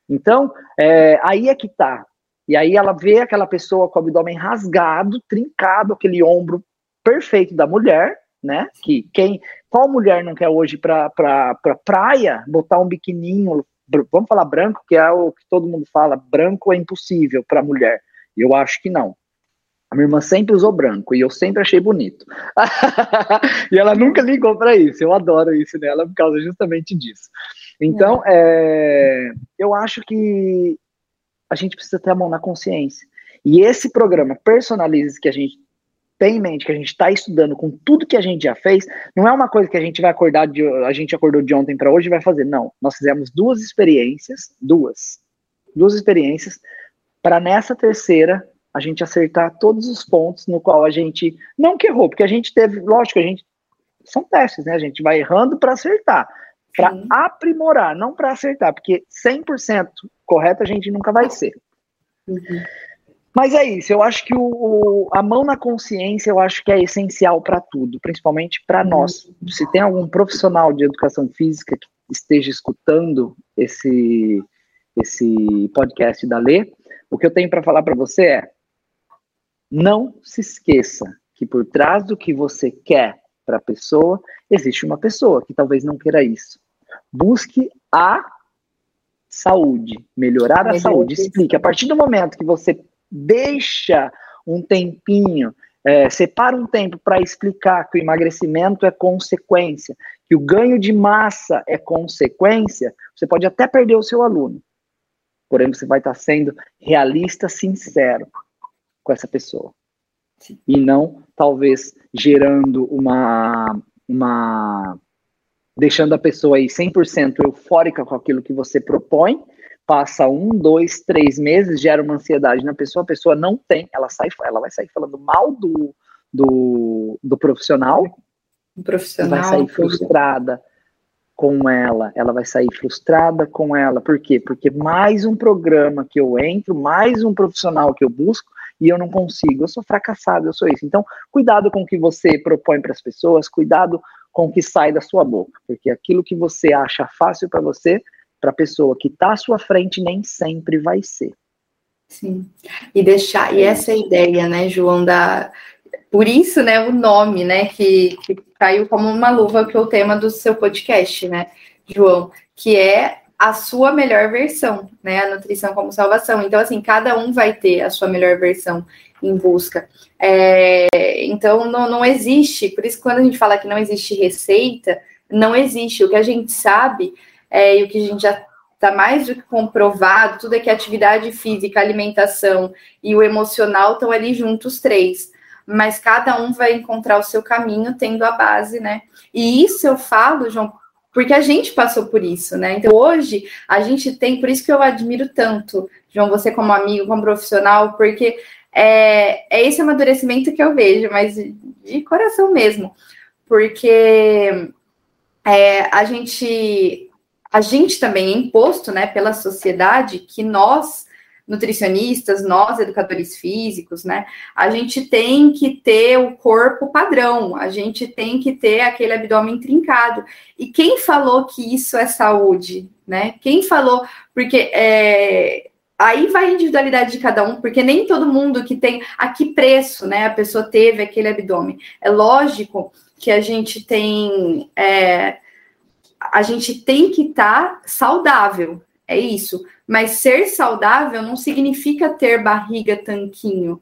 Então, é, aí é que tá. E aí ela vê aquela pessoa com o abdômen rasgado, trincado, aquele ombro perfeito da mulher, né? Que quem, qual mulher não quer hoje para pra, pra praia botar um biquininho, vamos falar branco, que é o que todo mundo fala, branco é impossível para mulher. Eu acho que não. A minha irmã sempre usou branco e eu sempre achei bonito. e ela nunca ligou para isso. Eu adoro isso nela por causa justamente disso. Então, é. É, eu acho que a gente precisa ter a mão na consciência. E esse programa Personalize que a gente tem em mente, que a gente está estudando com tudo que a gente já fez, não é uma coisa que a gente vai acordar de a gente acordou de ontem para hoje e vai fazer. Não, nós fizemos duas experiências, duas, duas experiências para nessa terceira a gente acertar todos os pontos no qual a gente não que errou, porque a gente teve, lógico, a gente são testes, né? A gente vai errando para acertar, para aprimorar, não para acertar, porque 100% correto a gente nunca vai ser. Uhum. Mas é isso, eu acho que o, o, a mão na consciência eu acho que é essencial para tudo, principalmente para uhum. nós. Se tem algum profissional de educação física que esteja escutando esse, esse podcast da Lê, o que eu tenho para falar para você é: não se esqueça que por trás do que você quer para a pessoa, existe uma pessoa que talvez não queira isso. Busque a saúde, melhorar a saúde. Explique. A partir do momento que você deixa um tempinho, é, separa um tempo para explicar que o emagrecimento é consequência, que o ganho de massa é consequência, você pode até perder o seu aluno. Porém, você vai estar sendo realista, sincero com essa pessoa. E não, talvez, gerando uma. uma deixando a pessoa aí 100% eufórica com aquilo que você propõe, passa um, dois, três meses, gera uma ansiedade na pessoa, a pessoa não tem, ela sai, ela vai sair falando mal do, do, do profissional, o profissional vai sair frustrada com ela, ela vai sair frustrada com ela, por quê? Porque mais um programa que eu entro, mais um profissional que eu busco, e eu não consigo, eu sou fracassado, eu sou isso. Então, cuidado com o que você propõe para as pessoas, cuidado com o que sai da sua boca, porque aquilo que você acha fácil para você, para a pessoa que está à sua frente, nem sempre vai ser. Sim. E deixar, e essa é ideia, né, João, da. Por isso, né, o nome, né, que, que caiu como uma luva que é o tema do seu podcast, né, João, que é a sua melhor versão, né? A nutrição como salvação. Então, assim, cada um vai ter a sua melhor versão em busca. É, então, não, não existe, por isso, quando a gente fala que não existe receita, não existe. O que a gente sabe é, e o que a gente já está mais do que comprovado, tudo é que atividade física, alimentação e o emocional estão ali juntos três. Mas cada um vai encontrar o seu caminho tendo a base, né? E isso eu falo, João, porque a gente passou por isso, né? Então hoje a gente tem, por isso que eu admiro tanto, João, você como amigo, como profissional, porque é, é esse amadurecimento que eu vejo, mas de coração mesmo, porque é, a gente a gente também é imposto, né, pela sociedade que nós nutricionistas, nós educadores físicos, né? A gente tem que ter o corpo padrão, a gente tem que ter aquele abdômen trincado. E quem falou que isso é saúde, né? Quem falou? Porque é, aí vai a individualidade de cada um, porque nem todo mundo que tem a que preço, né? A pessoa teve aquele abdômen. É lógico que a gente tem é, a gente tem que estar tá saudável, é isso. Mas ser saudável não significa ter barriga tanquinho.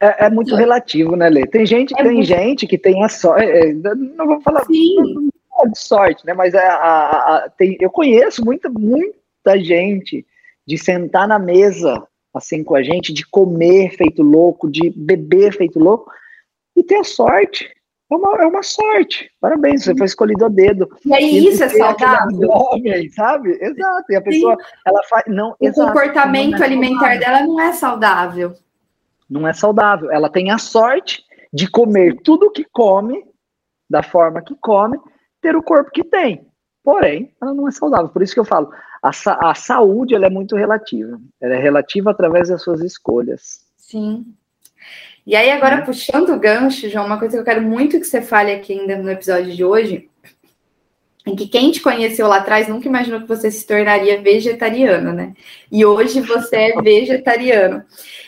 É, é muito relativo, né, Lê? Tem gente, é tem muito... gente que tem a sorte. É, não vou falar Sim. de sorte, né? Mas a, a, a, tem, eu conheço muita, muita gente de sentar na mesa assim com a gente, de comer feito louco, de beber feito louco, e ter a sorte é uma, é uma sorte. Parabéns, você foi escolhido a dedo. E aí, e isso é saudável. Aí, sabe? Exato. E a pessoa, Sim. ela faz. Não, o exato, comportamento não é alimentar dela não é saudável. Não é saudável. Ela tem a sorte de comer tudo que come, da forma que come, ter o corpo que tem. Porém, ela não é saudável. Por isso que eu falo, a, a saúde ela é muito relativa. Ela é relativa através das suas escolhas. Sim. E aí, agora, uhum. puxando o gancho, João, uma coisa que eu quero muito que você fale aqui ainda no episódio de hoje, é que quem te conheceu lá atrás nunca imaginou que você se tornaria vegetariano, né? E hoje você é vegetariano.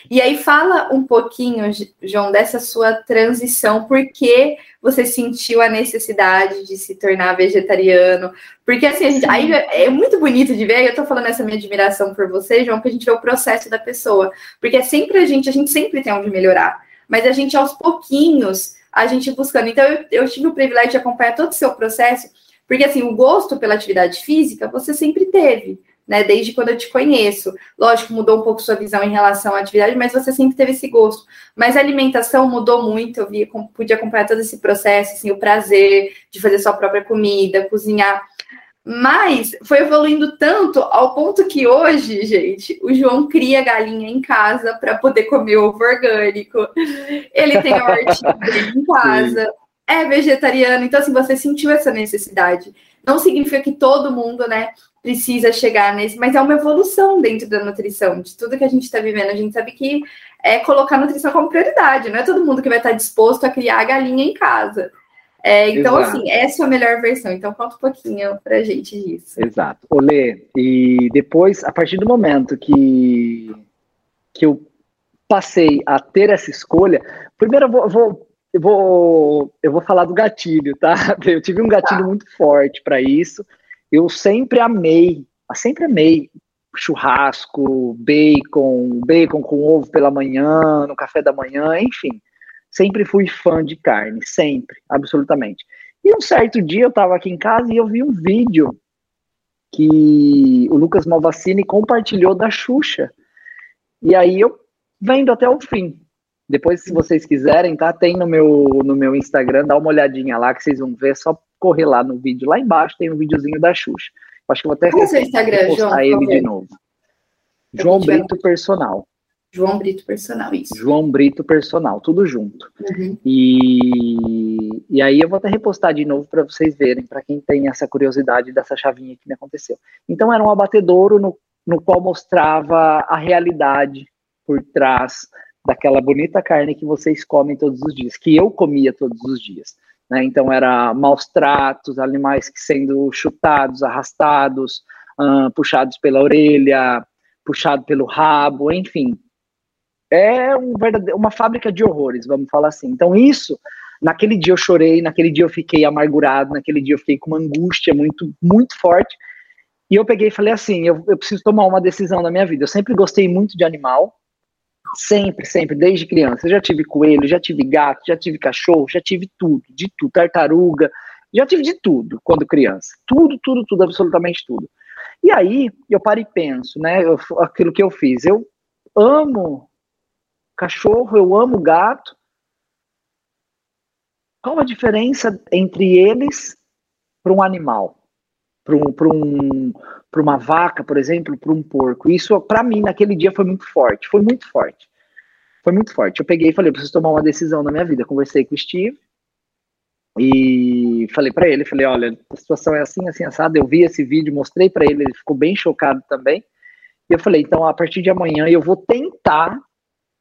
E aí fala um pouquinho, João, dessa sua transição, por que você sentiu a necessidade de se tornar vegetariano? Porque assim, gente, aí é muito bonito de ver, eu tô falando essa minha admiração por você, João, que a gente vê o processo da pessoa. Porque é sempre a gente, a gente sempre tem onde melhorar mas a gente aos pouquinhos, a gente buscando. Então, eu, eu tive o privilégio de acompanhar todo o seu processo, porque assim, o gosto pela atividade física você sempre teve, né? Desde quando eu te conheço. Lógico, mudou um pouco sua visão em relação à atividade, mas você sempre teve esse gosto. Mas a alimentação mudou muito, eu vi, pude acompanhar todo esse processo, assim, o prazer de fazer sua própria comida, cozinhar. Mas foi evoluindo tanto ao ponto que hoje, gente, o João cria galinha em casa para poder comer ovo orgânico. Ele tem a hortinha em casa. Sim. É vegetariano, então assim, você sentiu essa necessidade. Não significa que todo mundo, né, precisa chegar nesse, mas é uma evolução dentro da nutrição, de tudo que a gente está vivendo. A gente sabe que é colocar a nutrição como prioridade, não é todo mundo que vai estar disposto a criar a galinha em casa. É, então, Exato. assim, essa é a melhor versão. Então, conta um pouquinho pra gente disso. Exato. Olê, e depois, a partir do momento que, que eu passei a ter essa escolha, primeiro eu vou, vou eu vou, eu vou falar do gatilho, tá? Eu tive um gatilho tá. muito forte para isso. Eu sempre amei, sempre amei churrasco, bacon, bacon com ovo pela manhã, no café da manhã, enfim. Sempre fui fã de carne, sempre, absolutamente. E um certo dia eu estava aqui em casa e eu vi um vídeo que o Lucas Malvacini compartilhou da Xuxa. E aí eu vendo até o fim. Depois, se vocês quiserem, tá? Tem no meu, no meu Instagram, dá uma olhadinha lá que vocês vão ver. É só correr lá no vídeo. Lá embaixo tem um videozinho da Xuxa. Acho que vou até Qual é o seu Instagram, postar João, ele de novo. João Brito Personal. João Brito Personal, isso. João Brito Personal, tudo junto. Uhum. E, e aí eu vou até repostar de novo para vocês verem, para quem tem essa curiosidade dessa chavinha que me aconteceu. Então era um abatedouro no, no qual mostrava a realidade por trás daquela bonita carne que vocês comem todos os dias, que eu comia todos os dias. Né? Então, era maus tratos, animais que sendo chutados, arrastados, uh, puxados pela orelha, puxado pelo rabo, enfim. É um uma fábrica de horrores, vamos falar assim. Então, isso, naquele dia eu chorei, naquele dia eu fiquei amargurado, naquele dia eu fiquei com uma angústia muito, muito forte. E eu peguei e falei assim: eu, eu preciso tomar uma decisão na minha vida. Eu sempre gostei muito de animal, Sempre, sempre, desde criança. Eu já tive coelho, já tive gato, já tive cachorro, já tive tudo, de tudo, tartaruga, já tive de tudo quando criança. Tudo, tudo, tudo, absolutamente tudo. E aí eu paro e penso, né? Eu, aquilo que eu fiz. Eu amo cachorro, eu amo gato. Qual a diferença entre eles para um animal? Para um, um, uma vaca, por exemplo, para um porco. Isso, para mim, naquele dia foi muito forte. Foi muito forte. Foi muito forte. Eu peguei e falei, preciso tomar uma decisão na minha vida. Conversei com o Steve e falei para ele, falei, olha, a situação é assim, assim, assada. Eu vi esse vídeo, mostrei para ele, ele ficou bem chocado também. E eu falei, então, a partir de amanhã eu vou tentar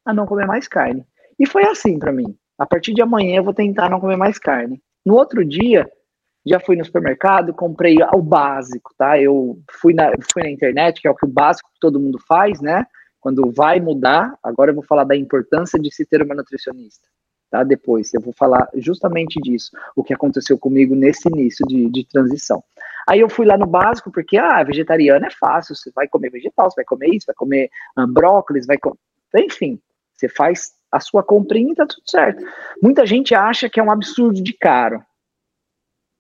a não comer mais carne. E foi assim para mim. A partir de amanhã eu vou tentar não comer mais carne. No outro dia, já fui no supermercado, comprei o básico, tá? Eu fui na, fui na internet, que é o que o básico que todo mundo faz, né? Quando vai mudar, agora eu vou falar da importância de se ter uma nutricionista, tá? Depois, eu vou falar justamente disso, o que aconteceu comigo nesse início de, de transição. Aí eu fui lá no básico, porque, ah, vegetariano é fácil, você vai comer vegetal, você vai comer isso, vai comer ah, brócolis, vai comer... Enfim, você faz a sua comprinha e tá tudo certo. Muita gente acha que é um absurdo de caro,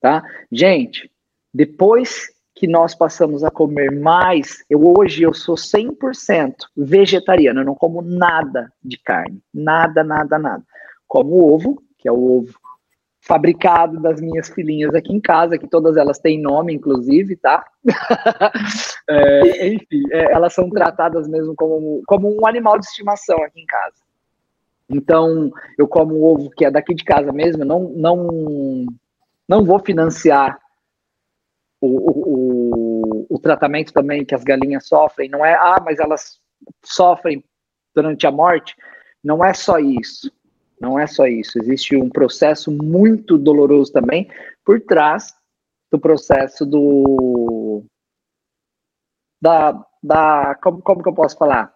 tá? Gente, depois que nós passamos a comer mais, eu hoje eu sou 100% vegetariano, eu não como nada de carne, nada, nada, nada. Como ovo, que é o ovo fabricado das minhas filhinhas aqui em casa, que todas elas têm nome, inclusive, tá? é, enfim, é, elas são tratadas mesmo como, como um animal de estimação aqui em casa. Então, eu como ovo que é daqui de casa mesmo, não, não não vou financiar o, o, o, tratamento também que as galinhas sofrem. Não é, ah, mas elas sofrem durante a morte. Não é só isso. Não é só isso. Existe um processo muito doloroso também por trás do processo do. Da, da como, como que eu posso falar?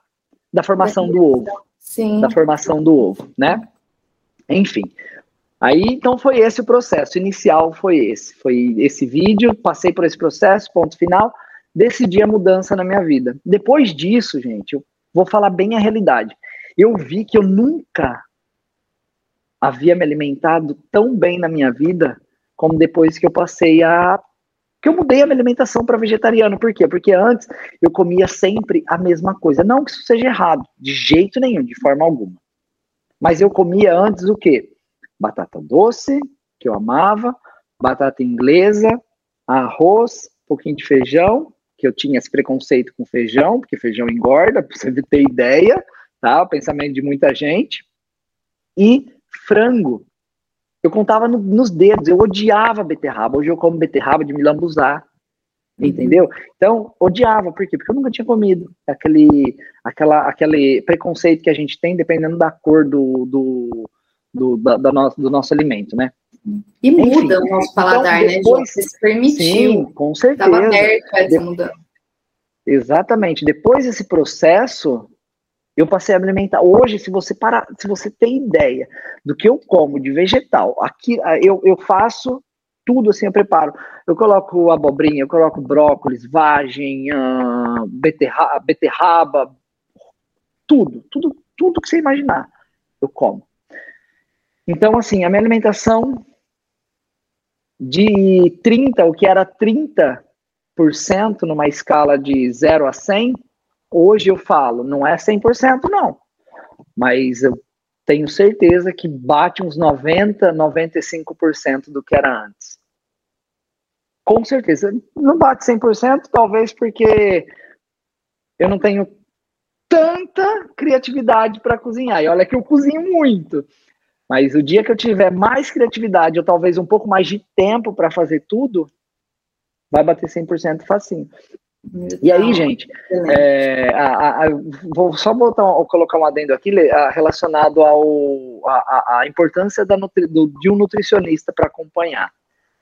Da formação do ovo. Sim. Da formação do ovo, né? Enfim, Aí, então, foi esse o processo. inicial foi esse. Foi esse vídeo, passei por esse processo, ponto final, decidi a mudança na minha vida. Depois disso, gente, eu vou falar bem a realidade. Eu vi que eu nunca havia me alimentado tão bem na minha vida como depois que eu passei a que eu mudei a minha alimentação para vegetariano. Por quê? Porque antes eu comia sempre a mesma coisa. Não que isso seja errado, de jeito nenhum, de forma alguma. Mas eu comia antes o quê? Batata doce, que eu amava, batata inglesa, arroz, um pouquinho de feijão, que eu tinha esse preconceito com feijão, porque feijão engorda, para você ter ideia, tá? O pensamento de muita gente. E frango. Eu contava no, nos dedos, eu odiava beterraba. Hoje eu como beterraba de me lambuzar. Uhum. Entendeu? Então, odiava, por quê? Porque eu nunca tinha comido aquele, aquela, aquele preconceito que a gente tem dependendo da cor do, do, do, da, da nosso, do nosso alimento, né? E Enfim, muda o nosso paladar, então, depois, né, Você se permitiu. Sim, com certeza. Estava aberto a essa mudança. Exatamente. Depois desse processo, eu passei a me alimentar. Hoje, se você parar, se você tem ideia do que eu como de vegetal, aqui eu, eu faço tudo assim, eu preparo. Eu coloco abobrinha, eu coloco brócolis, vagem, uh, beterraba, beterraba, tudo, tudo, tudo que você imaginar, eu como. Então, assim, a minha alimentação de 30, o que era 30% numa escala de 0 a 100, hoje eu falo, não é 100% não, mas eu tenho certeza que bate uns 90, 95% do que era antes. Com certeza. Não bate 100%, talvez porque eu não tenho tanta criatividade para cozinhar. E olha que eu cozinho muito. Mas o dia que eu tiver mais criatividade, ou talvez um pouco mais de tempo para fazer tudo, vai bater 100% facinho. E aí, gente, é, a, a, vou só botar, colocar um adendo aqui relacionado ao, a, a importância da nutri, do, de um nutricionista para acompanhar,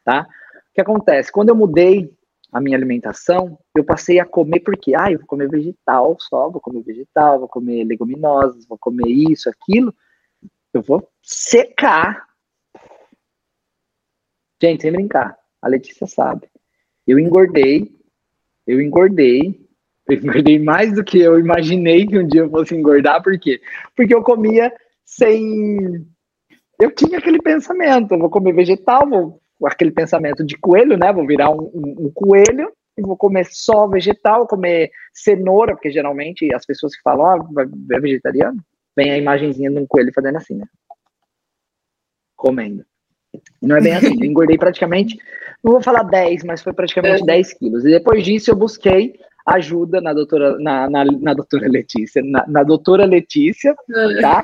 tá? O que acontece? Quando eu mudei a minha alimentação, eu passei a comer porque, ah, eu vou comer vegetal só, vou comer vegetal, vou comer leguminosas, vou comer isso, aquilo, eu vou secar. Gente, sem brincar, a Letícia sabe. Eu engordei, eu engordei, eu engordei mais do que eu imaginei que um dia eu fosse engordar, por quê? Porque eu comia sem. Eu tinha aquele pensamento, eu vou comer vegetal, vou aquele pensamento de coelho, né? Vou virar um, um, um coelho e vou comer só vegetal, comer cenoura, porque geralmente as pessoas que falam, oh, é vegetariano, vem a imagenzinha de um coelho fazendo assim, né? Comendo. E não é bem assim. Eu engordei praticamente, não vou falar 10, mas foi praticamente é. 10 quilos. E depois disso eu busquei ajuda na doutora, na, na, na doutora Letícia, na, na, doutora Letícia, tá?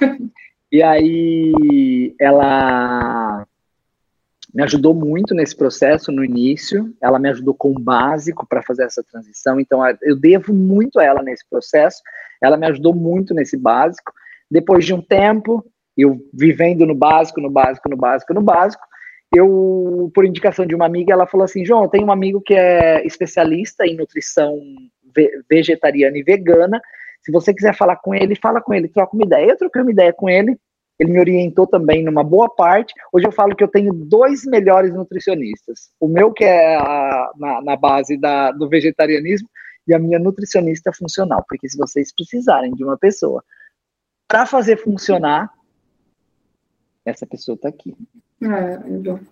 E aí ela me ajudou muito nesse processo no início. Ela me ajudou com o básico para fazer essa transição. Então eu devo muito a ela nesse processo. Ela me ajudou muito nesse básico. Depois de um tempo, eu vivendo no básico, no básico, no básico, no básico, eu, por indicação de uma amiga, ela falou assim: João, tem um amigo que é especialista em nutrição vegetariana e vegana. Se você quiser falar com ele, fala com ele, troca uma ideia. Eu troquei uma ideia com ele, ele me orientou também numa boa parte. Hoje eu falo que eu tenho dois melhores nutricionistas. O meu, que é a, na, na, base da, do vegetarianismo, e a minha nutricionista funcional. Porque se vocês precisarem de uma pessoa para fazer funcionar, essa pessoa está aqui. É,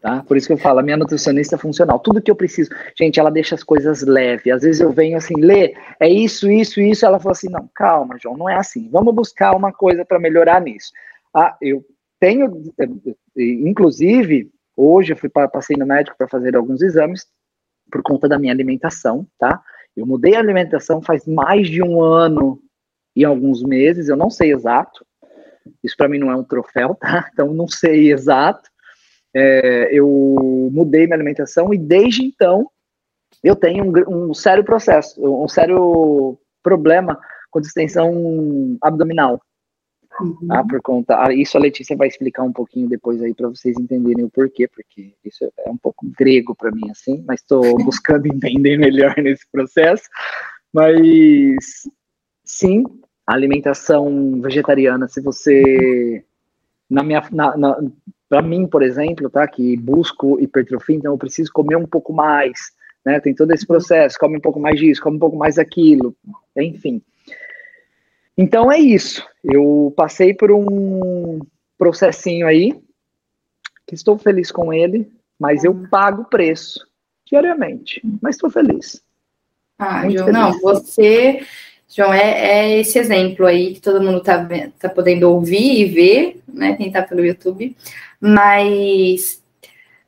tá? Por isso que eu falo, a minha nutricionista é funcional. Tudo que eu preciso. Gente, ela deixa as coisas leves. Às vezes eu venho assim, lê, é isso, isso, isso. Ela fala assim: não, calma, João, não é assim. Vamos buscar uma coisa para melhorar nisso. Ah, eu tenho, inclusive, hoje eu fui passei no médico para fazer alguns exames por conta da minha alimentação, tá? Eu mudei a alimentação faz mais de um ano e alguns meses, eu não sei exato. Isso para mim não é um troféu, tá? Então não sei exato. É, eu mudei minha alimentação e desde então eu tenho um, um sério processo, um sério problema com distensão abdominal. Uhum. Tá? Por conta, ah, isso a Letícia vai explicar um pouquinho depois aí para vocês entenderem o porquê, porque isso é um pouco grego para mim assim, mas estou buscando entender melhor nesse processo. Mas sim, a alimentação vegetariana, se você na minha na, na para mim, por exemplo, tá, que busco hipertrofia, então eu preciso comer um pouco mais, né? Tem todo esse processo, come um pouco mais disso, come um pouco mais aquilo, enfim. Então é isso. Eu passei por um processinho aí, que estou feliz com ele, mas eu pago o preço diariamente, mas estou feliz. Ah, Muito feliz. não, você, João, é, é, esse exemplo aí que todo mundo está tá podendo ouvir e ver, né? Quem está pelo YouTube, mas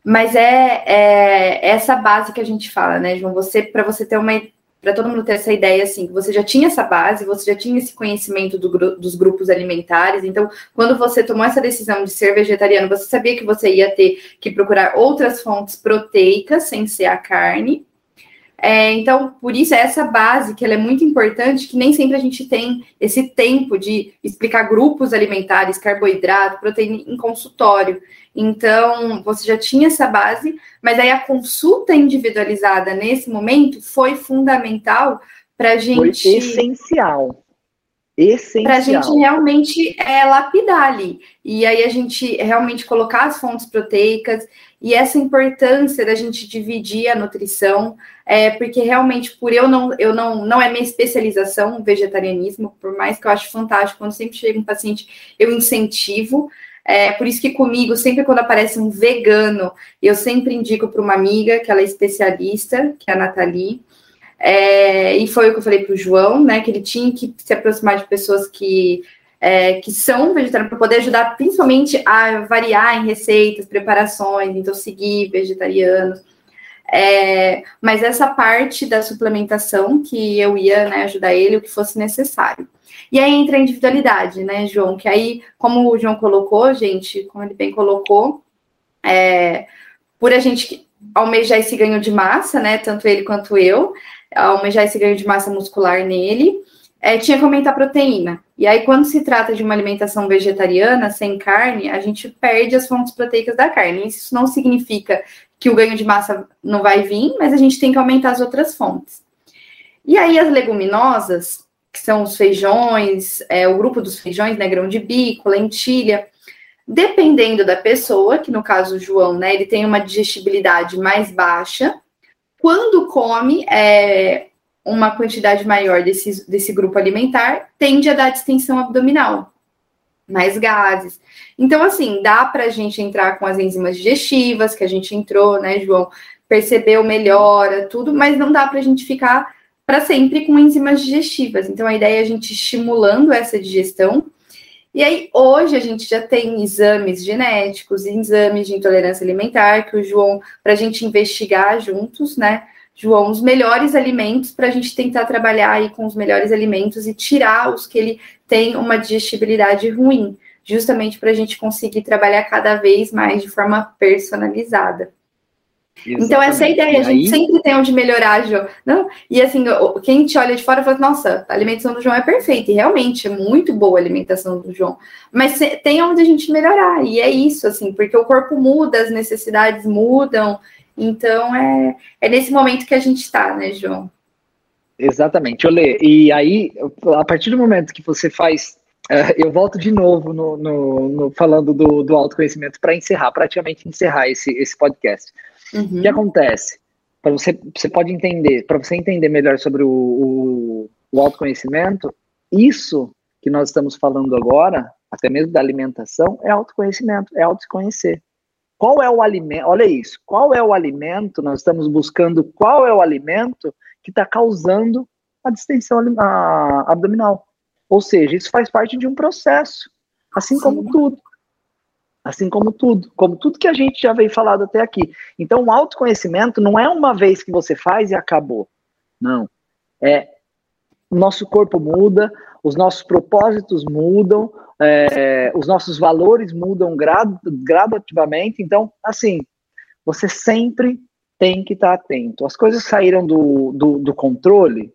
mas é, é, essa base que a gente fala, né, João? Você, para você ter uma para todo mundo ter essa ideia assim, que você já tinha essa base, você já tinha esse conhecimento do, dos grupos alimentares. Então, quando você tomou essa decisão de ser vegetariano, você sabia que você ia ter que procurar outras fontes proteicas sem ser a carne. É, então, por isso, essa base que ela é muito importante, que nem sempre a gente tem esse tempo de explicar grupos alimentares, carboidrato, proteína em consultório. Então, você já tinha essa base, mas aí a consulta individualizada nesse momento foi fundamental para a gente. Foi essencial. Essencial. Para a gente realmente é, lapidar ali. E aí a gente realmente colocar as fontes proteicas e essa importância da gente dividir a nutrição, é, porque realmente por eu não, eu não, não é minha especialização o vegetarianismo, por mais que eu acho fantástico, quando sempre chega um paciente, eu incentivo. É, por isso que comigo, sempre quando aparece um vegano, eu sempre indico para uma amiga, que ela é especialista, que é a Nathalie. É, e foi o que eu falei para o João, né? Que ele tinha que se aproximar de pessoas que é, que são vegetarianos para poder ajudar principalmente a variar em receitas, preparações, então seguir vegetarianos. É, mas essa parte da suplementação que eu ia né, ajudar ele, o que fosse necessário. E aí entra a individualidade, né, João? Que aí, como o João colocou, gente, como ele bem colocou, é, por a gente almejar esse ganho de massa, né, tanto ele quanto eu, almejar esse ganho de massa muscular nele, é, tinha que aumentar a proteína. E aí, quando se trata de uma alimentação vegetariana, sem carne, a gente perde as fontes proteicas da carne. Isso não significa que o ganho de massa não vai vir, mas a gente tem que aumentar as outras fontes. E aí, as leguminosas, que são os feijões, é, o grupo dos feijões, né, grão de bico, lentilha, dependendo da pessoa, que no caso o João, né, ele tem uma digestibilidade mais baixa, quando come é, uma quantidade maior desse, desse grupo alimentar, tende a dar distensão abdominal, mais gases. Então, assim, dá para a gente entrar com as enzimas digestivas, que a gente entrou, né, João? Percebeu, melhora, tudo, mas não dá para a gente ficar para sempre com enzimas digestivas. Então, a ideia é a gente estimulando essa digestão. E aí, hoje, a gente já tem exames genéticos, exames de intolerância alimentar, que o João, para a gente investigar juntos, né? João, os melhores alimentos para a gente tentar trabalhar aí com os melhores alimentos e tirar os que ele tem uma digestibilidade ruim, justamente para a gente conseguir trabalhar cada vez mais de forma personalizada. Exatamente. Então, essa é a ideia, a gente aí... sempre tem onde melhorar, João. Não? E assim, quem te olha de fora fala, nossa, a alimentação do João é perfeita, e realmente é muito boa a alimentação do João. Mas tem onde a gente melhorar, e é isso, assim, porque o corpo muda, as necessidades mudam, então, é, é nesse momento que a gente está, né, João? Exatamente, Olê. E aí, a partir do momento que você faz. Uh, eu volto de novo no, no, no falando do, do autoconhecimento para encerrar, praticamente encerrar esse, esse podcast. Uhum. O que acontece? Para você, você pode entender, para você entender melhor sobre o, o, o autoconhecimento, isso que nós estamos falando agora, até mesmo da alimentação, é autoconhecimento, é autoconhecer. Qual é o alimento? Olha isso. Qual é o alimento? Nós estamos buscando qual é o alimento que está causando a distensão abdominal. Ou seja, isso faz parte de um processo, assim Sim. como tudo. Assim como tudo, como tudo que a gente já veio falado até aqui. Então, o autoconhecimento não é uma vez que você faz e acabou. Não. É o nosso corpo muda, os nossos propósitos mudam, é, os nossos valores mudam grad, gradativamente. Então, assim, você sempre tem que estar atento. As coisas saíram do, do, do controle,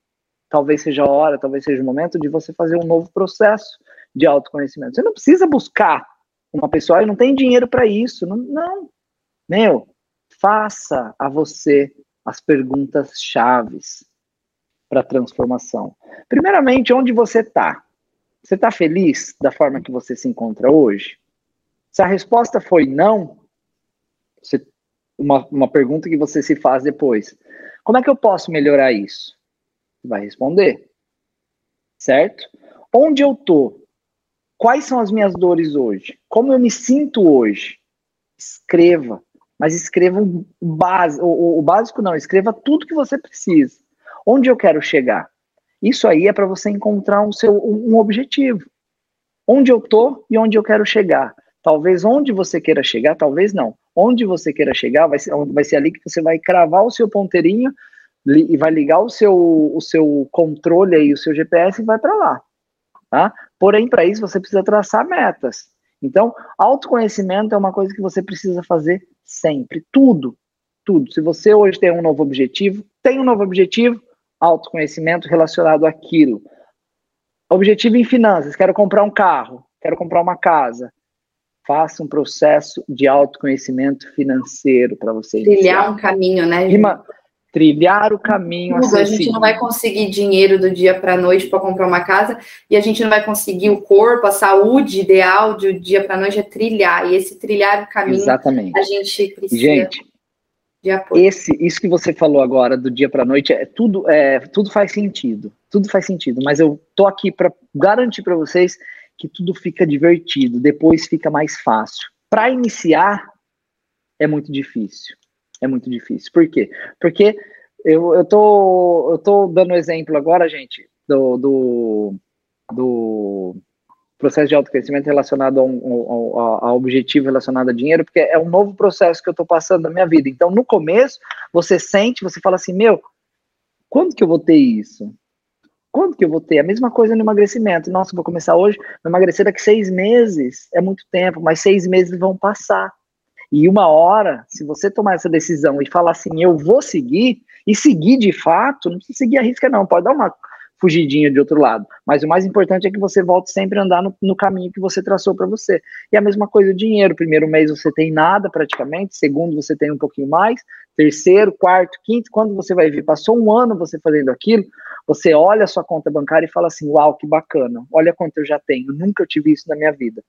talvez seja a hora, talvez seja o momento de você fazer um novo processo de autoconhecimento. Você não precisa buscar uma pessoa, eu não tenho dinheiro para isso. Não, não. Meu, faça a você as perguntas chaves para transformação. Primeiramente, onde você está? Você está feliz da forma que você se encontra hoje? Se a resposta foi não, você, uma, uma pergunta que você se faz depois: como é que eu posso melhorar isso? Você vai responder, certo? Onde eu tô? Quais são as minhas dores hoje? Como eu me sinto hoje? Escreva, mas escreva o, base, o, o básico não, escreva tudo que você precisa. Onde eu quero chegar? Isso aí é para você encontrar um, seu, um objetivo. Onde eu tô e onde eu quero chegar. Talvez onde você queira chegar, talvez não. Onde você queira chegar, vai ser, vai ser ali que você vai cravar o seu ponteirinho e vai ligar o seu, o seu controle aí, o seu GPS e vai para lá. Tá? Porém, para isso você precisa traçar metas. Então, autoconhecimento é uma coisa que você precisa fazer sempre. Tudo, tudo. Se você hoje tem um novo objetivo, tem um novo objetivo, autoconhecimento relacionado àquilo. Objetivo em finanças, quero comprar um carro, quero comprar uma casa. Faça um processo de autoconhecimento financeiro para você. Trilhar um caminho, né? Rima, trilhar o caminho. Tudo, a, a gente não vai conseguir dinheiro do dia para a noite para comprar uma casa e a gente não vai conseguir o corpo, a saúde ideal de dia para a noite é trilhar. E esse trilhar o caminho, Exatamente. a gente precisa. Gente, de apoio. Esse, isso que você falou agora do dia para a noite, é tudo, é, tudo faz sentido. Tudo faz sentido. Mas eu tô aqui para garantir para vocês que tudo fica divertido. Depois fica mais fácil. Para iniciar é muito difícil. É muito difícil. Por quê? Porque eu, eu, tô, eu tô dando exemplo agora, gente, do, do, do processo de autocrescimento relacionado a um, a, a objetivo relacionado a dinheiro, porque é um novo processo que eu estou passando na minha vida. Então, no começo, você sente, você fala assim, meu, quando que eu vou ter isso? Quando que eu vou ter? A mesma coisa no emagrecimento. Nossa, vou começar hoje, vou emagrecer daqui seis meses. É muito tempo, mas seis meses vão passar. E uma hora, se você tomar essa decisão e falar assim, eu vou seguir, e seguir de fato, não precisa seguir a risca, não. Pode dar uma fugidinha de outro lado. Mas o mais importante é que você volte sempre a andar no, no caminho que você traçou para você. E a mesma coisa o dinheiro. Primeiro mês você tem nada praticamente, segundo você tem um pouquinho mais, terceiro, quarto, quinto, quando você vai ver, passou um ano você fazendo aquilo, você olha a sua conta bancária e fala assim, uau, que bacana, olha quanto eu já tenho, nunca tive isso na minha vida.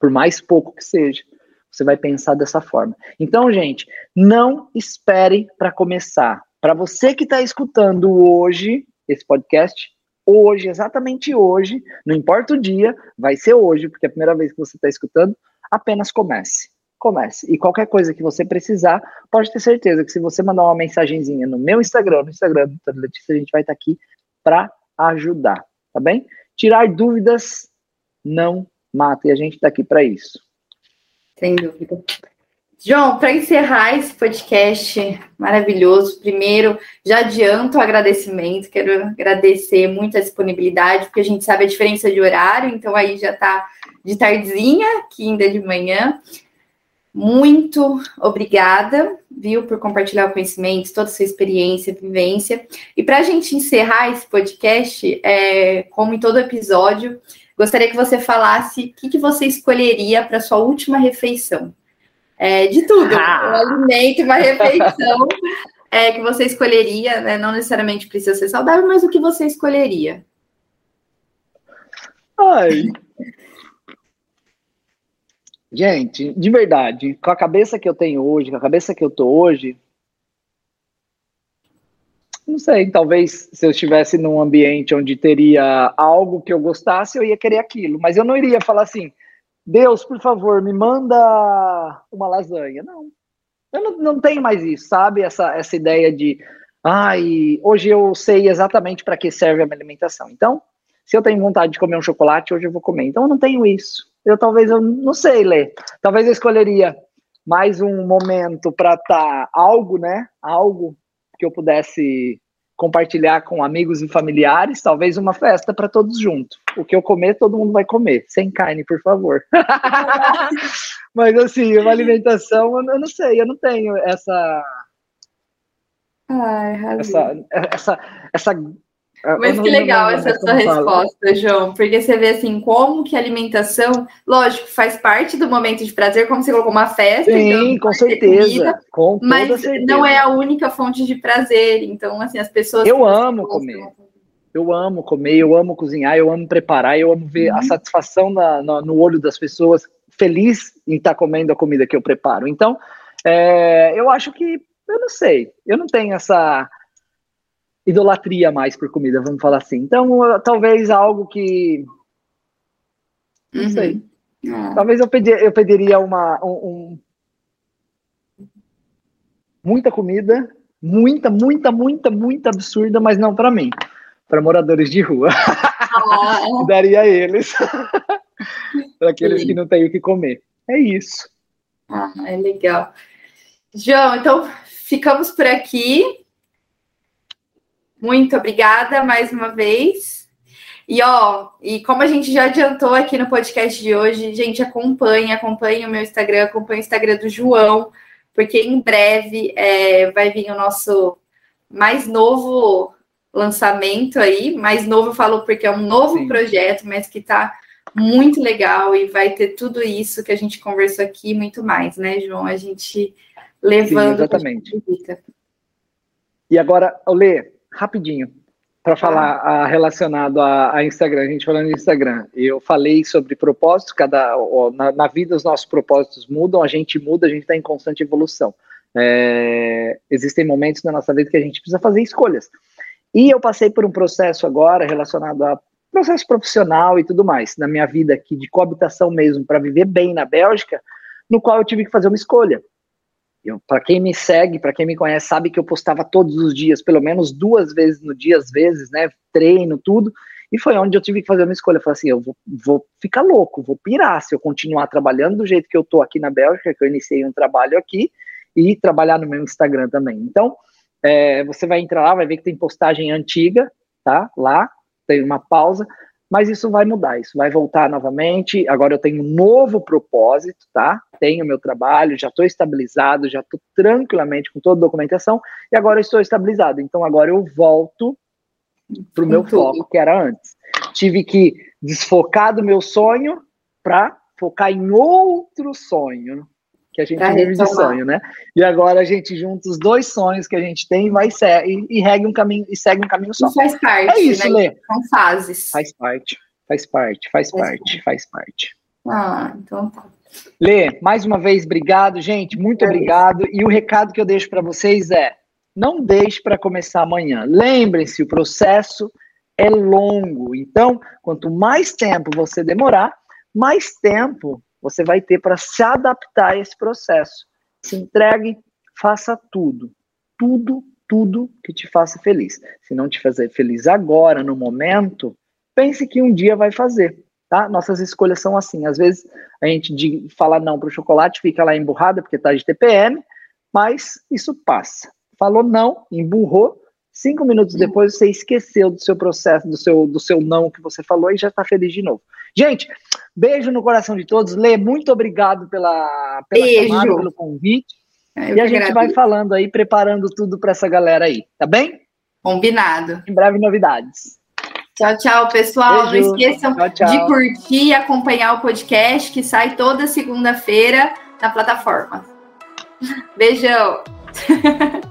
Por mais pouco que seja. Você vai pensar dessa forma. Então, gente, não espere para começar. Para você que está escutando hoje, esse podcast hoje, exatamente hoje, não importa o dia, vai ser hoje, porque é a primeira vez que você está escutando, apenas comece. Comece. E qualquer coisa que você precisar, pode ter certeza que se você mandar uma mensagenzinha no meu Instagram, no Instagram do Letícia, a gente vai estar tá aqui para ajudar, tá bem? Tirar dúvidas não mata, e a gente está aqui para isso. Sem dúvida. João, para encerrar esse podcast maravilhoso, primeiro, já adianto o agradecimento, quero agradecer muito a disponibilidade, porque a gente sabe a diferença de horário, então aí já está de tardezinha, aqui ainda de manhã. Muito obrigada, viu, por compartilhar o conhecimento, toda a sua experiência, vivência. E para a gente encerrar esse podcast, é, como em todo episódio, gostaria que você falasse o que, que você escolheria para sua última refeição é, de tudo, ah. um alimento, uma refeição é, que você escolheria, né? Não necessariamente precisa ser saudável, mas o que você escolheria? Ai. Gente, de verdade, com a cabeça que eu tenho hoje, com a cabeça que eu tô hoje, não sei, talvez se eu estivesse num ambiente onde teria algo que eu gostasse, eu ia querer aquilo, mas eu não iria falar assim, Deus, por favor, me manda uma lasanha. Não, eu não, não tenho mais isso, sabe? Essa, essa ideia de, ai, hoje eu sei exatamente para que serve a minha alimentação. Então, se eu tenho vontade de comer um chocolate, hoje eu vou comer. Então, eu não tenho isso. Eu talvez, eu não sei, Lê. Talvez eu escolheria mais um momento para estar tá algo, né? Algo que eu pudesse compartilhar com amigos e familiares, talvez uma festa para todos juntos. O que eu comer, todo mundo vai comer, sem carne, por favor. Mas assim, uma alimentação, eu não sei, eu não tenho essa Ai, essa, essa, essa mas que legal essa sua resposta, João, porque você vê assim, como que a alimentação, lógico, faz parte do momento de prazer, como você colocou uma festa. Sim, então, com certeza. Comida, com mas certeza. não é a única fonte de prazer. Então, assim, as pessoas. Eu amo comer. Eu amo comer, eu amo cozinhar, eu amo preparar, eu amo ver uhum. a satisfação na, na, no olho das pessoas feliz em estar comendo a comida que eu preparo. Então, é, eu acho que, eu não sei, eu não tenho essa idolatria mais por comida, vamos falar assim. Então, talvez algo que. Não uhum. sei. É. Talvez eu, pedir, eu pediria uma, um, muita comida, muita, muita, muita, muita absurda, mas não para mim, para moradores de rua. Ah. Daria a eles, para aqueles Sim. que não têm o que comer. É isso. Ah, é legal. João, então ficamos por aqui. Muito obrigada mais uma vez. E ó, e como a gente já adiantou aqui no podcast de hoje, gente, acompanhe, acompanhe o meu Instagram, acompanhe o Instagram do João, porque em breve é, vai vir o nosso mais novo lançamento aí. Mais novo eu falo porque é um novo Sim. projeto, mas que tá muito legal e vai ter tudo isso que a gente conversou aqui muito mais, né, João? A gente levando. Sim, exatamente. E agora, Olê, rapidinho, para falar ah, relacionado a, a, Instagram, a gente falando de Instagram, eu falei sobre propósitos, cada, ó, na, na, vida os nossos propósitos mudam, a gente muda, a gente está em constante evolução. É, existem momentos na nossa vida que a gente precisa fazer escolhas. E eu passei por um processo agora relacionado a processo profissional e tudo mais, na minha vida aqui de coabitação mesmo, para viver bem na Bélgica, no qual eu tive que fazer uma escolha. Para quem me segue, para quem me conhece, sabe que eu postava todos os dias, pelo menos duas vezes no dia, às vezes, né? Treino, tudo. E foi onde eu tive que fazer uma escolha. Eu falei assim: eu vou, vou ficar louco, vou pirar se eu continuar trabalhando do jeito que eu tô aqui na Bélgica, que eu iniciei um trabalho aqui, e trabalhar no meu Instagram também. Então, é, você vai entrar lá, vai ver que tem postagem antiga, tá? Lá, tem uma pausa, mas isso vai mudar, isso vai voltar novamente. Agora eu tenho um novo propósito, tá? Tenho meu trabalho, já estou estabilizado, já estou tranquilamente com toda a documentação e agora estou estabilizado. Então agora eu volto para o meu foco que era antes. Tive que desfocar do meu sonho para focar em outro sonho, que a gente pra vive de sonho, né? E agora a gente junta os dois sonhos que a gente tem e vai ser, e, e segue um caminho e segue um caminho só. Isso faz parte, é isso, né? Lê. São fases. Faz parte, faz parte, faz, faz parte, parte, faz parte. Ah, então tá. Lê, mais uma vez, obrigado, gente, muito é obrigado. Isso. E o recado que eu deixo para vocês é: não deixe para começar amanhã. Lembrem-se, o processo é longo. Então, quanto mais tempo você demorar, mais tempo você vai ter para se adaptar a esse processo. Se entregue, faça tudo. Tudo, tudo que te faça feliz. Se não te fazer feliz agora, no momento, pense que um dia vai fazer. Tá? Nossas escolhas são assim. Às vezes a gente de, fala não para o chocolate, fica lá emburrada porque está de TPM, mas isso passa. Falou não, emburrou, cinco minutos depois você esqueceu do seu processo, do seu, do seu não que você falou e já está feliz de novo. Gente, beijo no coração de todos. Lê, muito obrigado pela, pela beijo. chamada, pelo convite. É, e a gente agradeço. vai falando aí, preparando tudo para essa galera aí, tá bem? Combinado. Em breve novidades. Tchau, tchau, pessoal. Beijo. Não esqueçam tchau, tchau. de curtir e acompanhar o podcast que sai toda segunda-feira na plataforma. Beijão.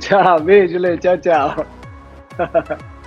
Tchau, beijo, Lê. Tchau, tchau.